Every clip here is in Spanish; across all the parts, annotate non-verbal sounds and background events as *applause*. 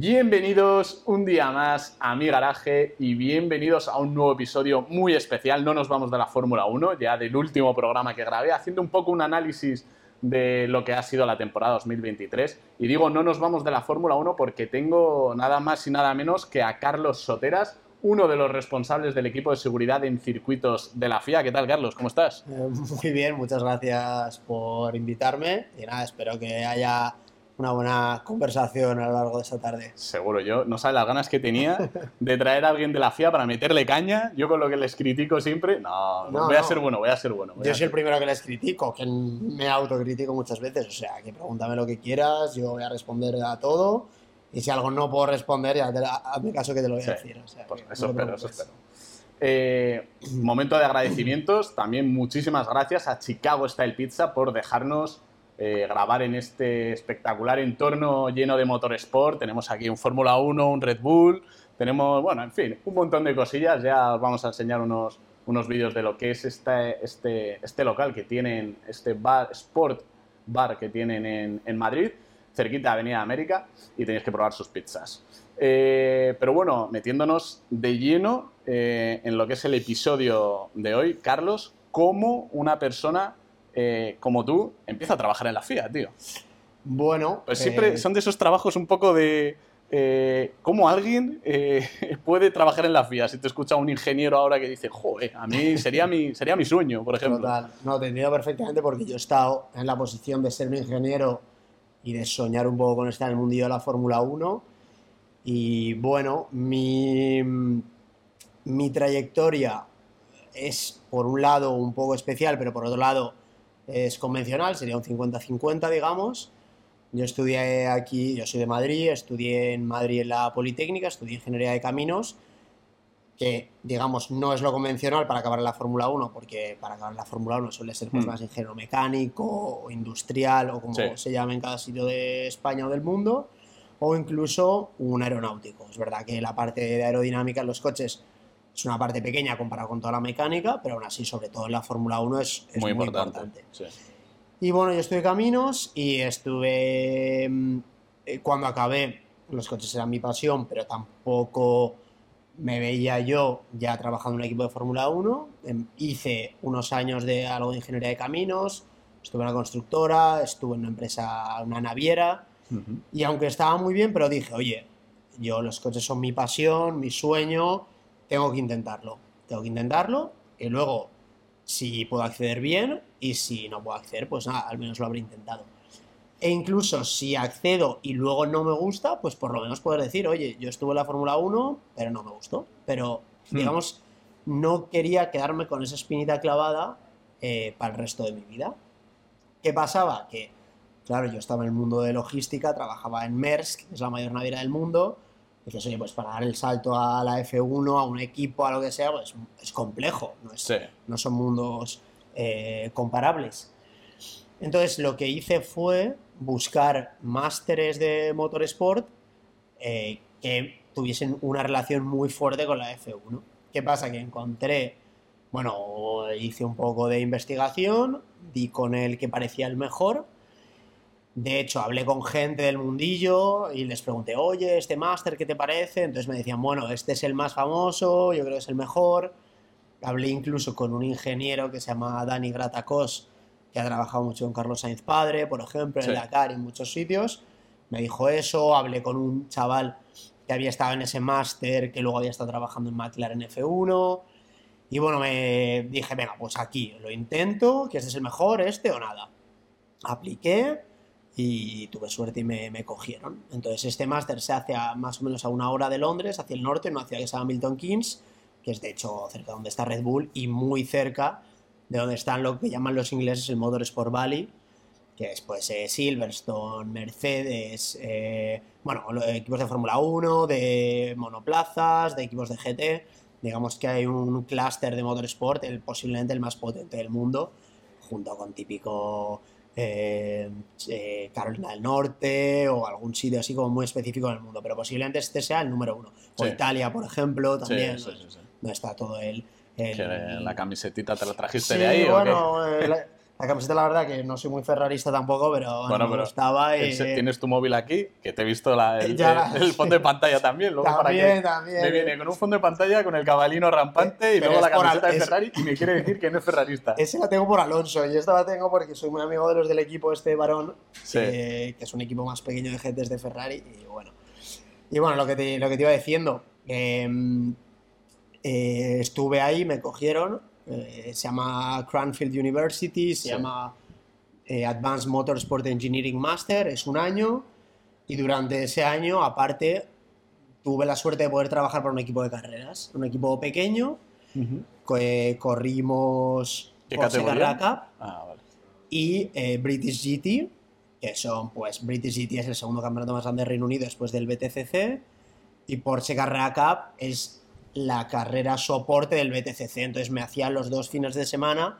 Bienvenidos un día más a mi garaje y bienvenidos a un nuevo episodio muy especial. No nos vamos de la Fórmula 1, ya del último programa que grabé, haciendo un poco un análisis de lo que ha sido la temporada 2023. Y digo, no nos vamos de la Fórmula 1 porque tengo nada más y nada menos que a Carlos Soteras, uno de los responsables del equipo de seguridad en circuitos de la FIA. ¿Qué tal, Carlos? ¿Cómo estás? Eh, muy bien, muchas gracias por invitarme y nada, espero que haya una buena conversación a lo largo de esta tarde. Seguro, yo no sabes las ganas que tenía de traer a alguien de la FIA para meterle caña. Yo con lo que les critico siempre, no, voy a ser bueno, voy a ser bueno. yo soy el primero que les critico, que me autocritico muchas veces, o sea, que pregúntame lo que quieras, yo voy a responder a todo y si algo no puedo responder, ya hazme caso que te lo voy a decir. Pues eso espero, eso espero. Eh, momento de agradecimientos, también muchísimas gracias a Chicago Style Pizza por dejarnos eh, grabar en este espectacular entorno lleno de motorsport. Tenemos aquí un Fórmula 1, un Red Bull, tenemos, bueno, en fin, un montón de cosillas. Ya os vamos a enseñar unos, unos vídeos de lo que es este, este, este local que tienen, este bar, Sport Bar que tienen en, Madrid cerquita de Avenida América y tenéis que probar sus pizzas. Eh, pero bueno, metiéndonos de lleno eh, en lo que es el episodio de hoy, Carlos, ¿cómo una persona eh, como tú empieza a trabajar en la FIA, tío? Bueno, pues siempre son de esos trabajos un poco de cómo alguien *laughs* puede trabajar en la FIA. Si te escucha un ingeniero ahora que dice, joder, a mí sería mi, sería mi sueño, por ejemplo. Total, no, te entiendo perfectamente porque yo he estado en la posición de ser un ingeniero y de soñar un poco con estar en el mundillo de la Fórmula 1. Y bueno, mi, mi trayectoria es por un lado un poco especial, pero por otro lado es convencional, sería un 50-50, digamos. Yo estudié aquí, yo soy de Madrid, estudié en Madrid en la Politécnica, estudié Ingeniería de Caminos que digamos no es lo convencional para acabar en la Fórmula 1, porque para acabar en la Fórmula 1 suele ser pues, hmm. más ingeniero mecánico o industrial o como se llame en cada sitio de España o del mundo, o incluso un aeronáutico. Es verdad que la parte de aerodinámica en los coches es una parte pequeña comparada con toda la mecánica, pero aún así, sobre todo en la Fórmula 1, es, muy, importante. Y bueno, yo estuve caminos y estuve. Mm, eh, cuando acabé, los coches eran mi pasión, pero tampoco me veía yo ya trabajando en un equipo de Fórmula 1, em, hice unos años de algo de ingeniería de caminos, estuve en una constructora, estuve en una empresa, una naviera, y aunque estaba muy bien, pero dije, oye, yo los coches son mi pasión, mi sueño, tengo que intentarlo, tengo que intentarlo, y luego, si puedo acceder bien, y si no puedo acceder, pues nada, al menos lo habré intentado. E incluso si accedo y luego no me gusta, pues por lo menos poder decir, oye, yo estuve en la Fórmula 1, pero no me gustó. Pero, hmm. digamos, no quería quedarme con esa espinita clavada eh, para el resto de mi vida. ¿Qué pasaba? Que, claro, yo estaba en el mundo de logística, trabajaba en Maersk, que es la mayor naviera del mundo. Dices, oye, pues para dar el salto a la F1, a un equipo, a lo que sea, pues es complejo. No, no son mundos eh, comparables. Entonces, lo que hice fue buscar másteres de motorsport eh, que tuviesen una relación muy fuerte con la F1. ¿Qué pasa? Que encontré, bueno, hice un poco de investigación, di con el que parecía el mejor. De hecho, hablé con gente del mundillo y les pregunté, oye, este máster, ¿qué te parece? Entonces me decían, bueno, este es el más famoso, yo creo que es el mejor. Hablé incluso con un ingeniero que se llama Dani Gratacos, que ha trabajado mucho con Carlos Sainz Padre, por ejemplo, en Dakar y en muchos sitios. Me dijo eso, hablé con un chaval que había estado en ese máster, que luego había estado trabajando en McLaren F1. Y bueno, me dije, venga, pues aquí lo intento, que este es el mejor, este o nada. Apliqué y tuve suerte y me, cogieron. Entonces este máster se hace más o menos a una hora de Londres, hacia el norte, se llama Milton Keynes, que es de hecho cerca de donde está Red Bull y muy cerca de donde están lo que llaman los ingleses el Motorsport Valley, que es pues eh, Silverstone, Mercedes, eh, bueno, equipos de Fórmula 1, de monoplazas, de equipos de GT. Digamos que hay un clúster de motorsport, el, posiblemente el más potente del mundo, junto con típico eh, Carolina del Norte o algún sitio así como muy específico en el mundo, pero posiblemente este sea el número uno. O Italia, por ejemplo, también, no está todo el, la camisetita te la trajiste de ahí. Bueno, La camiseta, la verdad, que no soy muy ferrarista tampoco, pero, bueno, me pero gustaba. y- Tienes tu móvil aquí, que te he visto la- el, *laughs* la- fondo de pantalla *laughs* también. Luego para También, que también. Me viene con un fondo de pantalla con el cabalino rampante y luego la camiseta al- de es- Ferrari y me quiere decir que no es ferrarista. *laughs* Ese la tengo por Alonso y esta la tengo porque soy muy amigo de los del equipo este varón, Sí. que, que es un equipo más pequeño de gentes de Ferrari y bueno. Y bueno, lo que te, lo que te iba diciendo, em, eh, estuve ahí, me cogieron, eh, se llama Cranfield University, se Sí. llama eh, Advanced Motorsport Engineering Master, es un año y durante ese año, aparte, tuve la suerte de poder trabajar para un equipo de carreras, un equipo pequeño, Ujú. co- eh, corrimos ¿Qué Porsche categoría? Carrera Cup Ah, vale. y eh, British GT, que son, pues, British GT es el segundo campeonato más grande de Reino Unido después del BTCC, y Porsche Carrera Cup es la carrera soporte del BTCC, entonces me hacía los dos fines de semana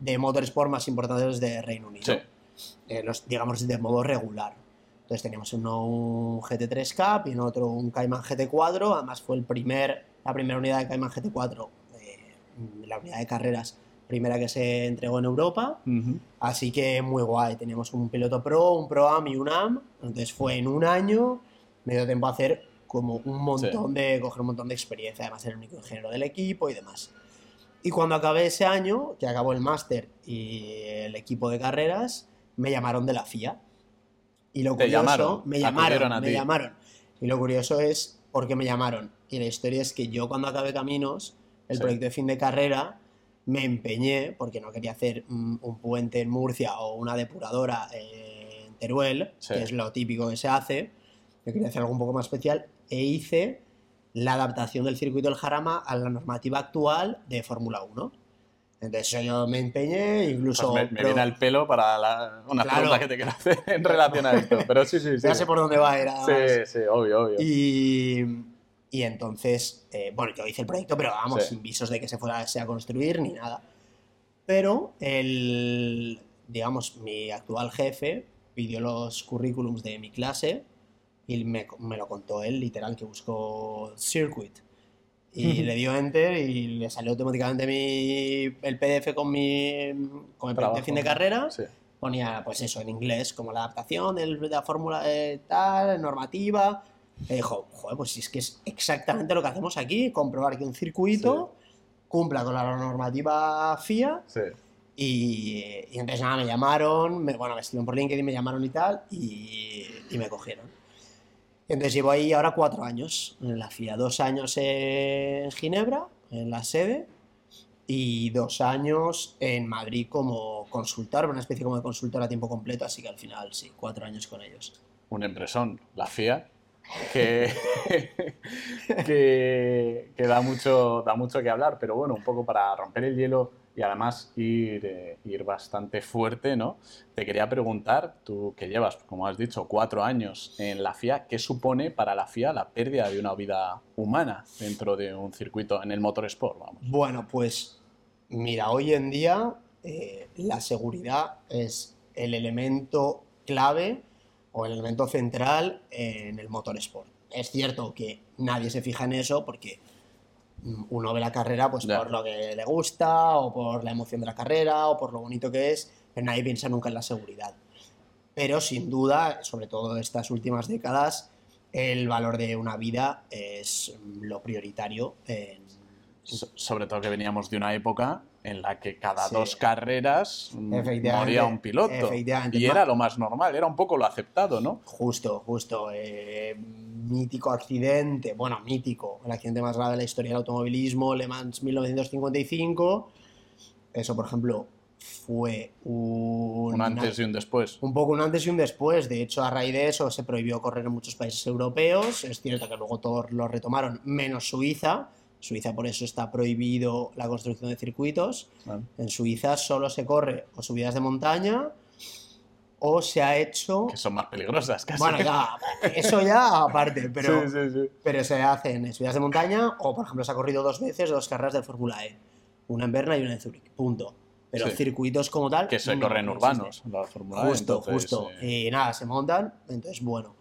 de motorsport más importantes de Reino Unido, Sí. Eh, los, digamos de modo regular. Entonces teníamos uno un GT3 Cup y en otro un Cayman GT4, además fue el primer, la primera unidad de Cayman GT4, eh, la unidad de carreras primera que se entregó en Europa. Ujú. Así que muy guay. Teníamos un piloto pro, un pro am y un am. Entonces fue en un año, me dio tiempo a hacer como un montón de, coger un montón de experiencia. Además era el único ingeniero del equipo y demás. Y cuando acabé ese año, que acabó el máster y el equipo de carreras, me llamaron de la FIA. Y lo curioso, llamaron, me llamaron, a me llamaron. Y lo curioso es por qué me llamaron. Y la historia es que yo cuando acabé Caminos, el Sí. proyecto de fin de carrera, me empeñé, porque no quería hacer mm, un puente en Murcia o una depuradora en Teruel, Sí. que es lo típico que se hace, yo quería hacer algo un poco más especial, e hice la adaptación del circuito del Jarama a la normativa actual de Fórmula 1. Entonces yo me empeñé, incluso... Pues me, me viene al pelo para la- una Claro. pregunta que te quiero hacer en relación a esto. Pero sí, sí, *laughs* sí. Ya sé por dónde va, era... Sí, sí, obvio, obvio. Y, y entonces, eh, bueno, yo hice el proyecto, pero vamos, Sí. sin visos de que se fuera a construir ni nada. Pero el, digamos, mi actual jefe pidió los currículums de mi clase y me, me lo contó él, literal, que buscó Circuit. Y le dio enter y le salió automáticamente mi, el PDF con mi con el de fin de carrera Sí. ponía pues eso en inglés, como la adaptación de la fórmula de tal, normativa. Y dijo, joder, pues si es que es exactamente lo que hacemos aquí, comprobar que un circuito cumpla con la normativa FIA. Sí. Y, y entonces nada, me llamaron, me- bueno, me escribieron por LinkedIn, me llamaron y tal, y, y me cogieron. Entonces llevo ahí ahora cuatro años en la FIA, dos años en Ginebra, en la sede, y dos años en Madrid como consultor, una especie como de consultor a tiempo completo, así que al final sí, cuatro años con ellos. un empresón, la FIA, que, *laughs* que, que da, mucho, da mucho que hablar, pero bueno, un poco para romper el hielo y además ir, eh, ir bastante fuerte, ¿no? Te quería preguntar, tú que llevas, como has dicho, cuatro años en la FIA, ¿qué supone para la FIA la pérdida de una vida humana dentro de un circuito en el motorsport? Vamos. Bueno, pues mira, hoy en día eh, la seguridad es el elemento clave o el elemento central en el motorsport. Es cierto que nadie se fija en eso porque uno ve la carrera pues por lo que le gusta o por la emoción de la carrera o por lo bonito que es, pero nadie piensa nunca en la seguridad. Pero sin duda, sobre todo estas últimas décadas, el valor de una vida es lo prioritario en, So- sobre todo que veníamos de una época en la que cada Sí. dos carreras moría un piloto. Y era lo más normal, era un poco lo aceptado, ¿no? Justo, justo. eh, mítico accidente, bueno, mítico, el accidente más grave de la historia del automovilismo, Le Mans 1955. Eso, por ejemplo, fue un, Un antes y un después. un poco un antes y un después. De hecho, a raíz de eso se prohibió correr en muchos países europeos. Es cierto que luego todos lo retomaron, menos Suiza. Suiza por eso está prohibido la construcción de circuitos. En Suiza solo se corre o subidas de montaña o se ha hecho... Que son más peligrosas, casi. Bueno, ya, eso ya aparte, *laughs* pero, Sí, sí, sí. pero se hacen subidas de montaña o, por ejemplo, se ha corrido dos veces dos carreras de Fórmula E. Una en Berna y una en Zúrich, punto. Pero Sí. circuitos como tal... Que se no, corren no urbanos, existe. la Fórmula E, Justo, entonces, justo. eh, Y nada, se montan, entonces bueno.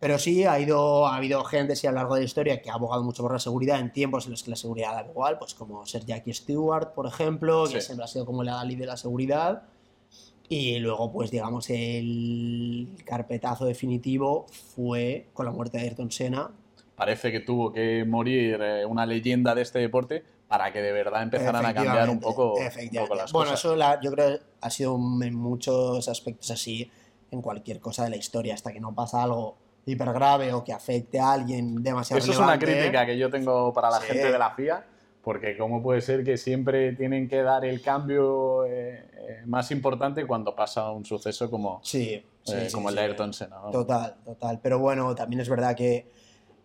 Pero sí, ha, ido, ha habido gente sí, a lo largo de la historia que ha abogado mucho por la seguridad en tiempos en los que la seguridad da igual, pues como ser Jackie Stewart, por ejemplo, que Sí. siempre ha sido como la Dalí de la seguridad. Y luego, pues digamos, el carpetazo definitivo fue con la muerte de Ayrton Senna. Parece que tuvo que morir eh, una leyenda de este deporte para que de verdad empezaran a cambiar un poco, un poco las bueno, cosas. eso la- yo creo que ha sido en muchos aspectos así en cualquier cosa de la historia, hasta que no pasa algo hiper grave o que afecte a alguien demasiado Eso es una relevante. crítica que yo tengo para la Sí. gente de la FIA, porque cómo puede ser que siempre tienen que dar el cambio eh, eh, más importante cuando pasa un suceso como, Sí, sí, eh, como el de Ayrton Senna. ¿no? Total, total. Pero bueno, también es verdad que,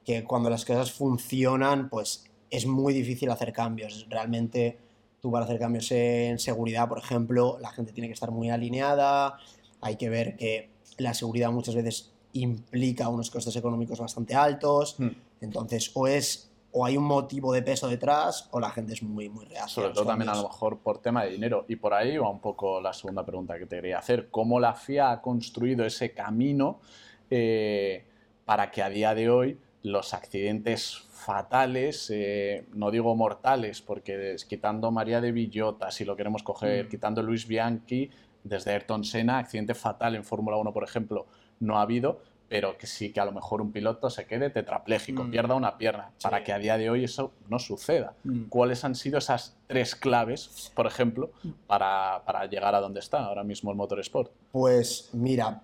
que cuando las cosas funcionan, pues es muy difícil hacer cambios. Realmente, tú para hacer cambios en seguridad, por ejemplo, la gente tiene que estar muy alineada. Hay que ver que la seguridad muchas veces implica unos costes económicos bastante altos. Hmm. Entonces, o es o hay un motivo de peso detrás o la gente es muy, muy reacia. Sobre todo también a lo mejor por tema de dinero. Y por ahí va un poco la segunda pregunta que te quería hacer. ¿Cómo la FIA ha construido ese camino eh, para que a día de hoy los accidentes fatales, eh, no digo mortales, porque quitando María de Villota, si lo queremos coger, Mm. quitando Luis Bianchi, desde Ayrton Senna, accidente fatal en Fórmula 1, por ejemplo, no ha habido, pero que sí que a lo mejor un piloto se quede tetrapléjico, Mm. pierda una pierna, para que a día de hoy eso no suceda Mm. cuáles han sido esas tres claves, por ejemplo, para, para llegar a donde está ahora mismo el motorsport. Pues mira,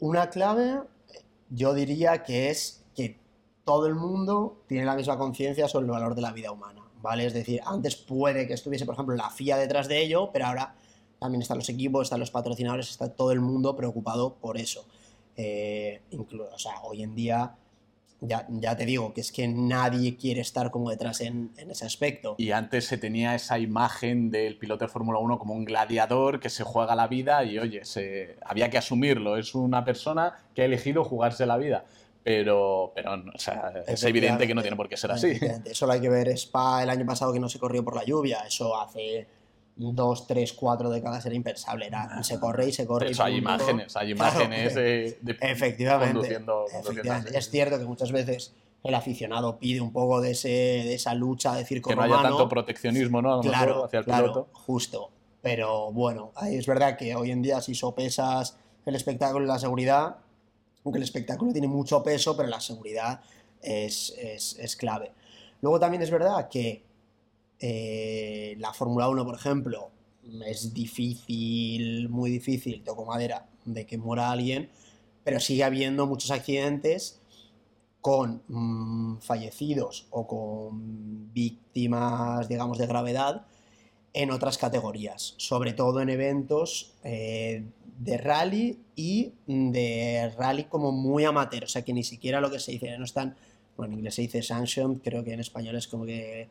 una clave yo diría que es que todo el mundo tiene la misma conciencia sobre el valor de la vida humana, ¿vale? Es decir, antes puede que estuviese, por ejemplo, la FIA detrás de ello, pero ahora también están los equipos, están los patrocinadores, está todo el mundo preocupado por eso. Eh, inclu- o sea, hoy en día, ya, ya te digo, que es que nadie quiere estar como detrás en, en ese aspecto. Y antes se tenía esa imagen del piloto de Fórmula 1 como un gladiador que se juega la vida y, oye, se, había que asumirlo. Es una persona que ha elegido jugarse la vida. Pero, pero no, o sea, es evidente que no tiene por qué ser así. Solo hay que ver Spa el año pasado que no se corrió por la lluvia. Eso hace dos, tres, cuatro décadas era impensable. Era, se corre y se corre. Y hecho, hay imágenes, hay *laughs* Claro. imágenes de, Efectivamente. conduciendo, efectivamente. Es cierto que muchas veces el aficionado pide un poco de, ese, de esa lucha de circo Que no haya romano. tanto proteccionismo, ¿no? A lo claro, mejor hacia el claro, piloto. justo. Pero bueno, es verdad que hoy en día si sopesas el espectáculo y la seguridad, aunque el espectáculo tiene mucho peso, pero la seguridad es, es- es clave. Luego también es verdad que eh, la Fórmula 1, por ejemplo, es difícil, muy difícil, toco madera, de que muera alguien, pero sigue habiendo muchos accidentes con mm, fallecidos o con víctimas, digamos, de gravedad en otras categorías, sobre todo en eventos eh, de rally y de rally como muy amateur, o sea que ni siquiera lo que se dice, no están, bueno, en inglés se dice sanctioned, creo que en español es como que,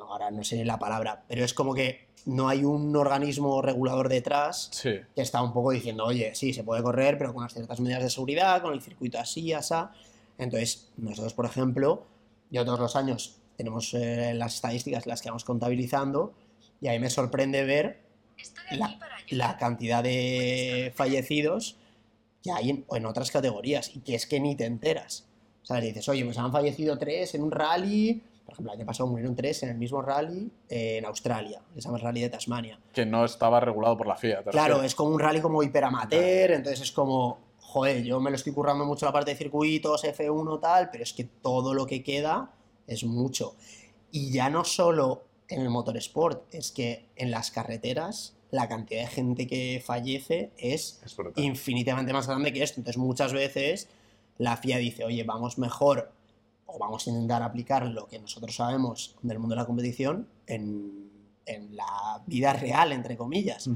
ahora no sé la palabra, pero es como que no hay un organismo regulador detrás Sí. que está un poco diciendo, oye, sí, se puede correr, pero con unas ciertas medidas de seguridad, con el circuito así, asá. Entonces, nosotros, por ejemplo, yo todos los años tenemos eh, las estadísticas, las que vamos contabilizando, y ahí me sorprende ver la, la cantidad de fallecidos que hay en, en otras categorías, y que es que ni te enteras. O sea, dices, oye, pues han fallecido tres en un rally, por ejemplo, el año pasado murieron tres en el mismo rally eh, en Australia, que se llama el Rally de Tasmania. Que no estaba regulado por la FIA. ¿te Claro, es como un rally como hiperamateur, entonces es como, joder, yo me lo estoy currando mucho la parte de circuitos, F1 tal, pero es que todo lo que queda es mucho. Y ya no solo en el motorsport, es que en las carreteras la cantidad de gente que fallece es Es infinitamente más grande que esto. Entonces muchas veces la FIA dice, oye, vamos mejor o vamos a intentar aplicar lo que nosotros sabemos del mundo de la competición en, en la vida real, entre comillas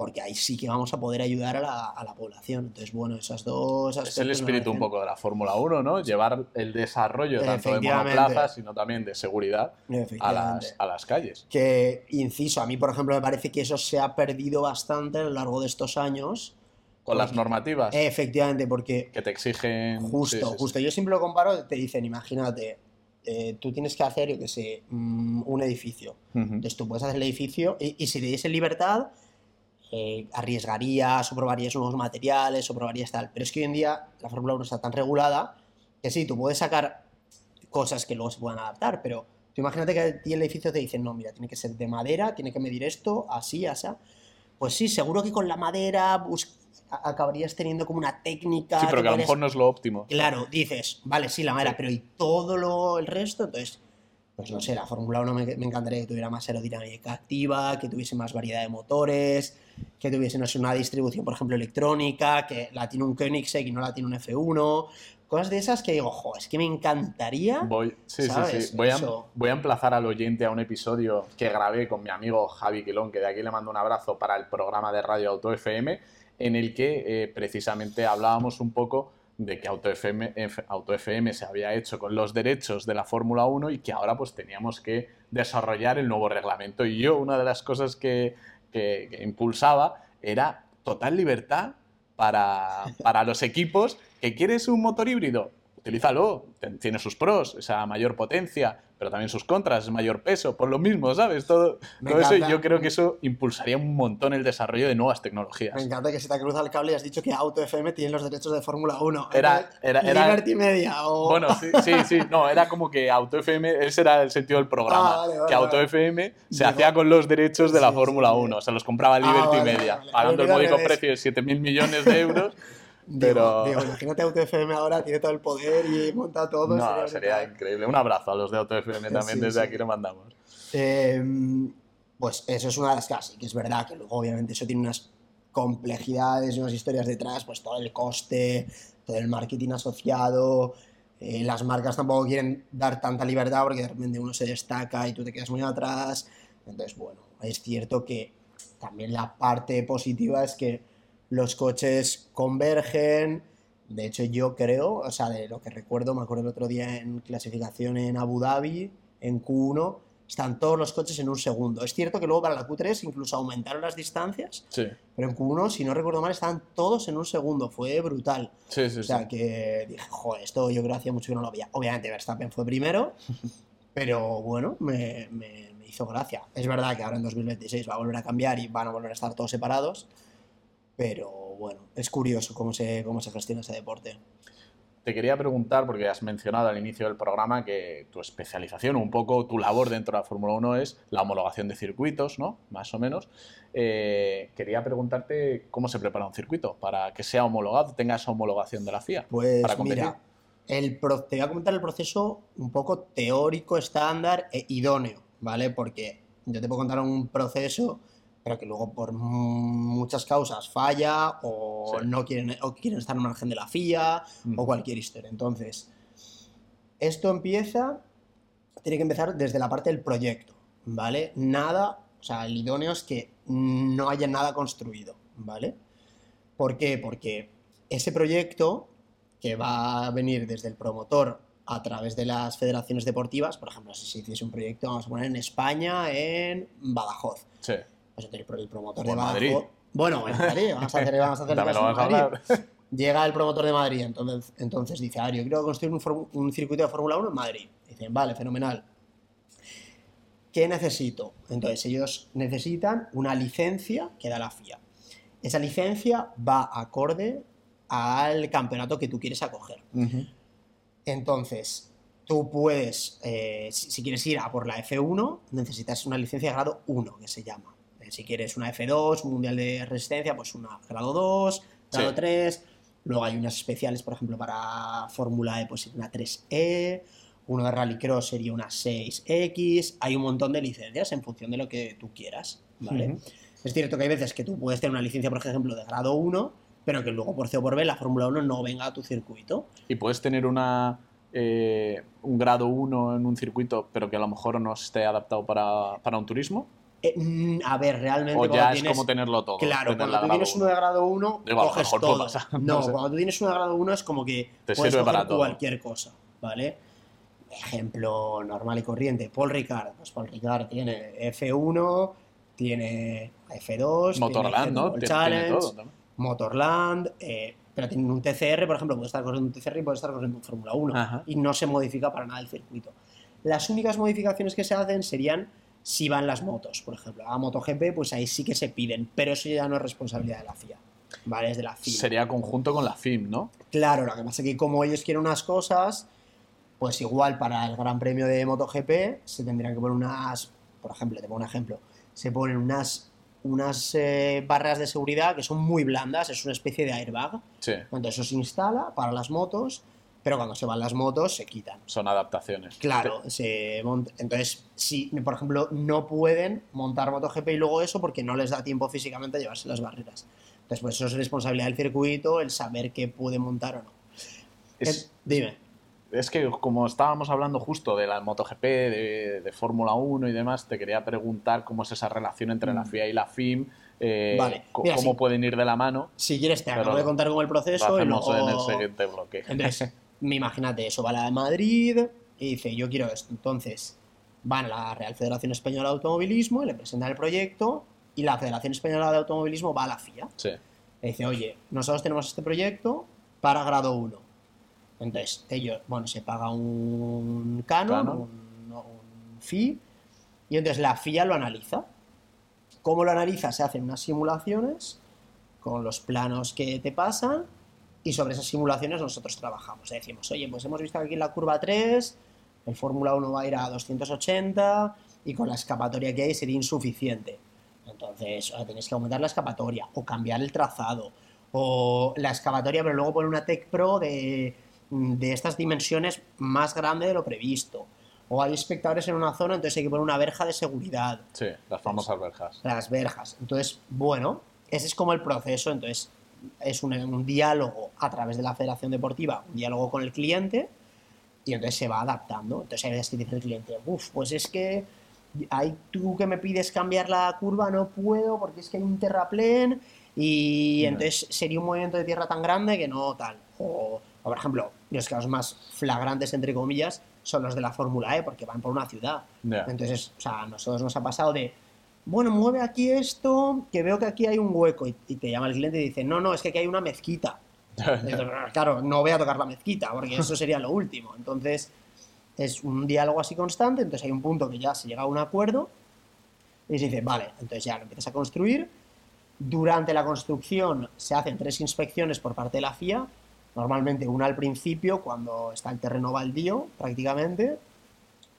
porque ahí sí que vamos a poder ayudar a la, a la población. Entonces, bueno, esas dos Es el espíritu un poco de la Fórmula 1, ¿no? Llevar el desarrollo tanto de monoplazas, sino también de seguridad a las, a las calles. Que, inciso, a mí, por ejemplo, me parece que eso se ha perdido bastante a lo largo de estos años. Con las Porque- normativas Efectivamente, porque que te exigen. justo, sí, sí, sí. justo, yo siempre lo comparo, te dicen, imagínate, eh, tú tienes que hacer, yo qué sé, mm, un edificio. Entonces tú puedes hacer el edificio y, y si te diese libertad, eh, arriesgarías o probarías nuevos materiales o probarías tal. Pero es que hoy en día la Fórmula 1 está tan regulada que sí, tú puedes sacar cosas que luego se puedan adaptar, pero tú imagínate que a ti el edificio te dicen, no, mira, tiene que ser de madera, tiene que medir esto, así, así. Pues sí, seguro que con la madera bus- acabarías teniendo como una técnica. Sí, pero que a lo mejor no es lo óptimo. Claro, dices, vale, sí, la madera, Sí. pero ¿y todo lo, el resto? Entonces, pues no sé, la Fórmula 1 me, me encantaría que tuviera más aerodinámica activa, que tuviese más variedad de motores, que tuviese, no sé, una distribución, por ejemplo, electrónica, que la tiene un Koenigsegg y no la tiene un F1. Cosas de esas que digo, ojo, es que me encantaría. Voy, sí, sí, ¿Sabes? sí. Voy a, voy a emplazar al oyente a un episodio que grabé con mi amigo Javi Quilón, que de aquí le mando un abrazo para el programa de Radio Auto FM, en el que eh, precisamente hablábamos un poco de que Auto FM, Auto FM se había hecho con los derechos de la Fórmula 1 y que ahora pues teníamos que desarrollar el nuevo reglamento. Y yo una de las cosas que, que- que impulsaba era total libertad para, para los equipos que quieres un motor híbrido, utilízalo, tiene sus pros, esa mayor potencia, pero también sus contras, mayor peso, por lo mismo, ¿sabes? Todo, Me todo eso, yo creo que eso impulsaría un montón el desarrollo de nuevas tecnologías. Me encanta que se te ha cruzado el cable y has dicho que Auto FM tiene los derechos de Fórmula 1. Era- era- era- Liberty Media o... Bueno, sí, sí, sí, no, era como que Auto FM, ese era el sentido del programa, Ah, vale, vale, que Auto vale. FM se Digo- hacía con los derechos de la Sí, Fórmula sí, sí. 1, se los compraba Ah, Liberty vale, Media, pagando el módico precio de 7.000 millones de euros, *laughs* pero... digo, imagínate Auto FM ahora, tiene todo el poder y monta todo. No, sería brutal. increíble. Un abrazo a los de Auto FM también, Sí, desde sí. aquí le mandamos. Eh, pues eso es una de las cosas, que es verdad que luego obviamente eso tiene unas complejidades y unas historias detrás, pues todo el coste, todo el marketing asociado, eh, las marcas tampoco quieren dar tanta libertad porque de repente uno se destaca y tú te quedas muy atrás. Entonces, bueno, es cierto que también la parte positiva es que los coches convergen. De hecho, yo creo, o sea, de lo que recuerdo, me acuerdo el otro día en clasificación en Abu Dhabi, en Q1, están todos los coches en un segundo. Es cierto que luego para la Q3 incluso aumentaron las distancias, Sí, pero en Q1, si no recuerdo mal, estaban todos en un segundo. Fue brutal. sí, sí. O sea que dije, joder, esto yo creo que hacía mucho que no lo veía. Obviamente Verstappen fue primero, *laughs* pero bueno, me, me- me hizo gracia. Es verdad que ahora en 2026 va a volver a cambiar y van a volver a estar todos separados, pero bueno, es curioso cómo se, cómo se gestiona ese deporte. Te quería preguntar, porque has mencionado al inicio del programa que tu especialización, un poco tu labor dentro de la Fórmula 1 es la homologación de circuitos, ¿no? Más o menos. Eh, quería preguntarte cómo se prepara un circuito para que sea homologado, tenga esa homologación de la FIA. Pues para competir. mira, el pro- te voy a comentar el proceso un poco teórico, estándar e idóneo, ¿vale? Porque yo te puedo contar un proceso, pero que luego por muchas causas falla o Sí. no quieren, o quieren estar al margen de la FIA Mm. o cualquier historia. Entonces, esto empieza, tiene que empezar desde la parte del proyecto, ¿vale? Nada, o sea, el idóneo es que no haya nada construido, ¿vale? ¿Por qué? Porque ese proyecto que va a venir desde el promotor a través de las federaciones deportivas, por ejemplo, si se hiciese un proyecto, vamos a poner en España, en Badajoz, Sí. Pues el pro- el promotor de. Madrid. Bueno, en Madrid, vamos a hacer, vamos a hacer caso en a Madrid. Llega el promotor de Madrid, entonces, entonces dice, a ver, yo quiero construir un, circuito de Fórmula 1 en Madrid. Dicen, vale, fenomenal. ¿Qué necesito? Entonces ellos necesitan una licencia que da la FIA. Esa licencia va acorde al campeonato que tú quieres acoger. Entonces, tú puedes, eh, si, si quieres ir a por la F1, necesitas una licencia de grado 1, que se llama. Si quieres una F2, un mundial de resistencia, pues una grado 2, grado Sí. 3. Luego hay unas especiales, por ejemplo, para Fórmula E, pues una 3E. Uno de Rallycross sería una 6X. Hay un montón de licencias en función de lo que tú quieras. ¿vale? Es cierto que hay veces que tú puedes tener una licencia, por ejemplo, de grado 1, pero que luego por C o por B la Fórmula 1 no venga a tu circuito. Y puedes tener una, eh, un grado 1 en un circuito, pero que a lo mejor no esté adaptado para, para un turismo. Eh, mm, a ver, realmente O ya es como tenerlo todo. Claro, tener cuando tú tienes uno. de grado 1, Digo, a lo coges todo. no, no sé. cuando tú tienes uno de grado 1 es como que Te puedes sirve coger para todo. cualquier cosa, ¿vale? Ejemplo normal y corriente, Paul Ricard. Pues Paul Ricard tiene F1, tiene F2, Motorland, tiene ¿no? Tiene- Challenge, tiene todo. Motorland, eh, pero tienen un TCR, por ejemplo, puede estar corriendo un TCR y puede estar corriendo un Fórmula 1 Ajá. y no se modifica para nada el circuito. Las únicas modificaciones que se hacen serían si van las motos, por ejemplo. A MotoGP, pues ahí sí que se piden, pero eso ya no es responsabilidad de la FIA. ¿Vale? Es de la FIA. Sería conjunto con la FIM, ¿no? Claro, lo que pasa es que como ellos quieren unas cosas, pues igual para el Gran Premio de MotoGP se tendrían que poner unas, por ejemplo, te pongo un ejemplo, se ponen unas, unas eh, barras de seguridad que son muy blandas, es una especie de airbag. Sí. Entonces eso se instala para las motos, pero cuando se van las motos se quitan. Son adaptaciones. Claro, se monta- entonces, si, por ejemplo, no pueden montar MotoGP y luego eso porque no les da tiempo físicamente a llevarse las barreras. Entonces, pues eso es responsabilidad del circuito, el saber qué puede montar o no. Es, Eh, dime. es que como estábamos hablando justo de la MotoGP, de, de Fórmula 1 y demás, te quería preguntar cómo es esa relación entre la FIA y la FIM, eh, Mm. Vale, mira, cómo sí. pueden ir de la mano. Si quieres, te acabo de contar con el Lo proceso y hacemos luego... en el siguiente bloque. Entonces, me imagínate, eso va a la de Madrid y dice, yo quiero esto. Entonces, van a la Real Federación Española de Automovilismo y le presentan el proyecto y la Federación Española de Automovilismo va a la FIA. Sí. Le dice, oye, nosotros tenemos este proyecto para grado 1. Entonces, ellos, bueno, se paga un canon, Canon. Un, un fee, y entonces la FIA lo analiza. ¿Cómo lo analiza? Se hacen unas simulaciones con los planos que te pasan y sobre esas simulaciones nosotros trabajamos. Le decimos, oye, pues hemos visto que aquí en la curva 3 el Fórmula 1 va a ir a 280 y con la escapatoria que hay sería insuficiente. Entonces, ahora tenéis que aumentar la escapatoria o cambiar el trazado o la excavatoria, pero luego poner una Tech Pro de, de estas dimensiones más grande de lo previsto. O hay espectadores en una zona, entonces hay que poner una verja de seguridad Sí, las famosas verjas. las verjas. Entonces, bueno, ese es como el proceso. Entonces, es un, un diálogo a través de la Federación Deportiva, un diálogo con el cliente, y entonces se va adaptando. Entonces, hay veces que dice el cliente, uff, pues es que hay tú que me pides cambiar la curva, no puedo porque es que hay un terraplén y entonces sería un movimiento de tierra tan grande que no tal. O, o, por ejemplo, los casos más flagrantes, entre comillas, son los de la Fórmula E, porque van por una ciudad. Entonces, o sea, a nosotros nos ha pasado de, bueno, mueve aquí esto, que veo que aquí hay un hueco. Y, y te llama el cliente y dice, no, no, es que aquí hay una mezquita. *laughs* Entonces, claro, no voy a tocar la mezquita, porque eso sería lo último. Entonces, es un diálogo así constante. Entonces, hay un punto que ya se llega a un acuerdo y se dice, vale, entonces ya lo empiezas a construir. Durante la construcción se hacen tres inspecciones por parte de la FIA. Normalmente una al principio, cuando está el terreno baldío, prácticamente.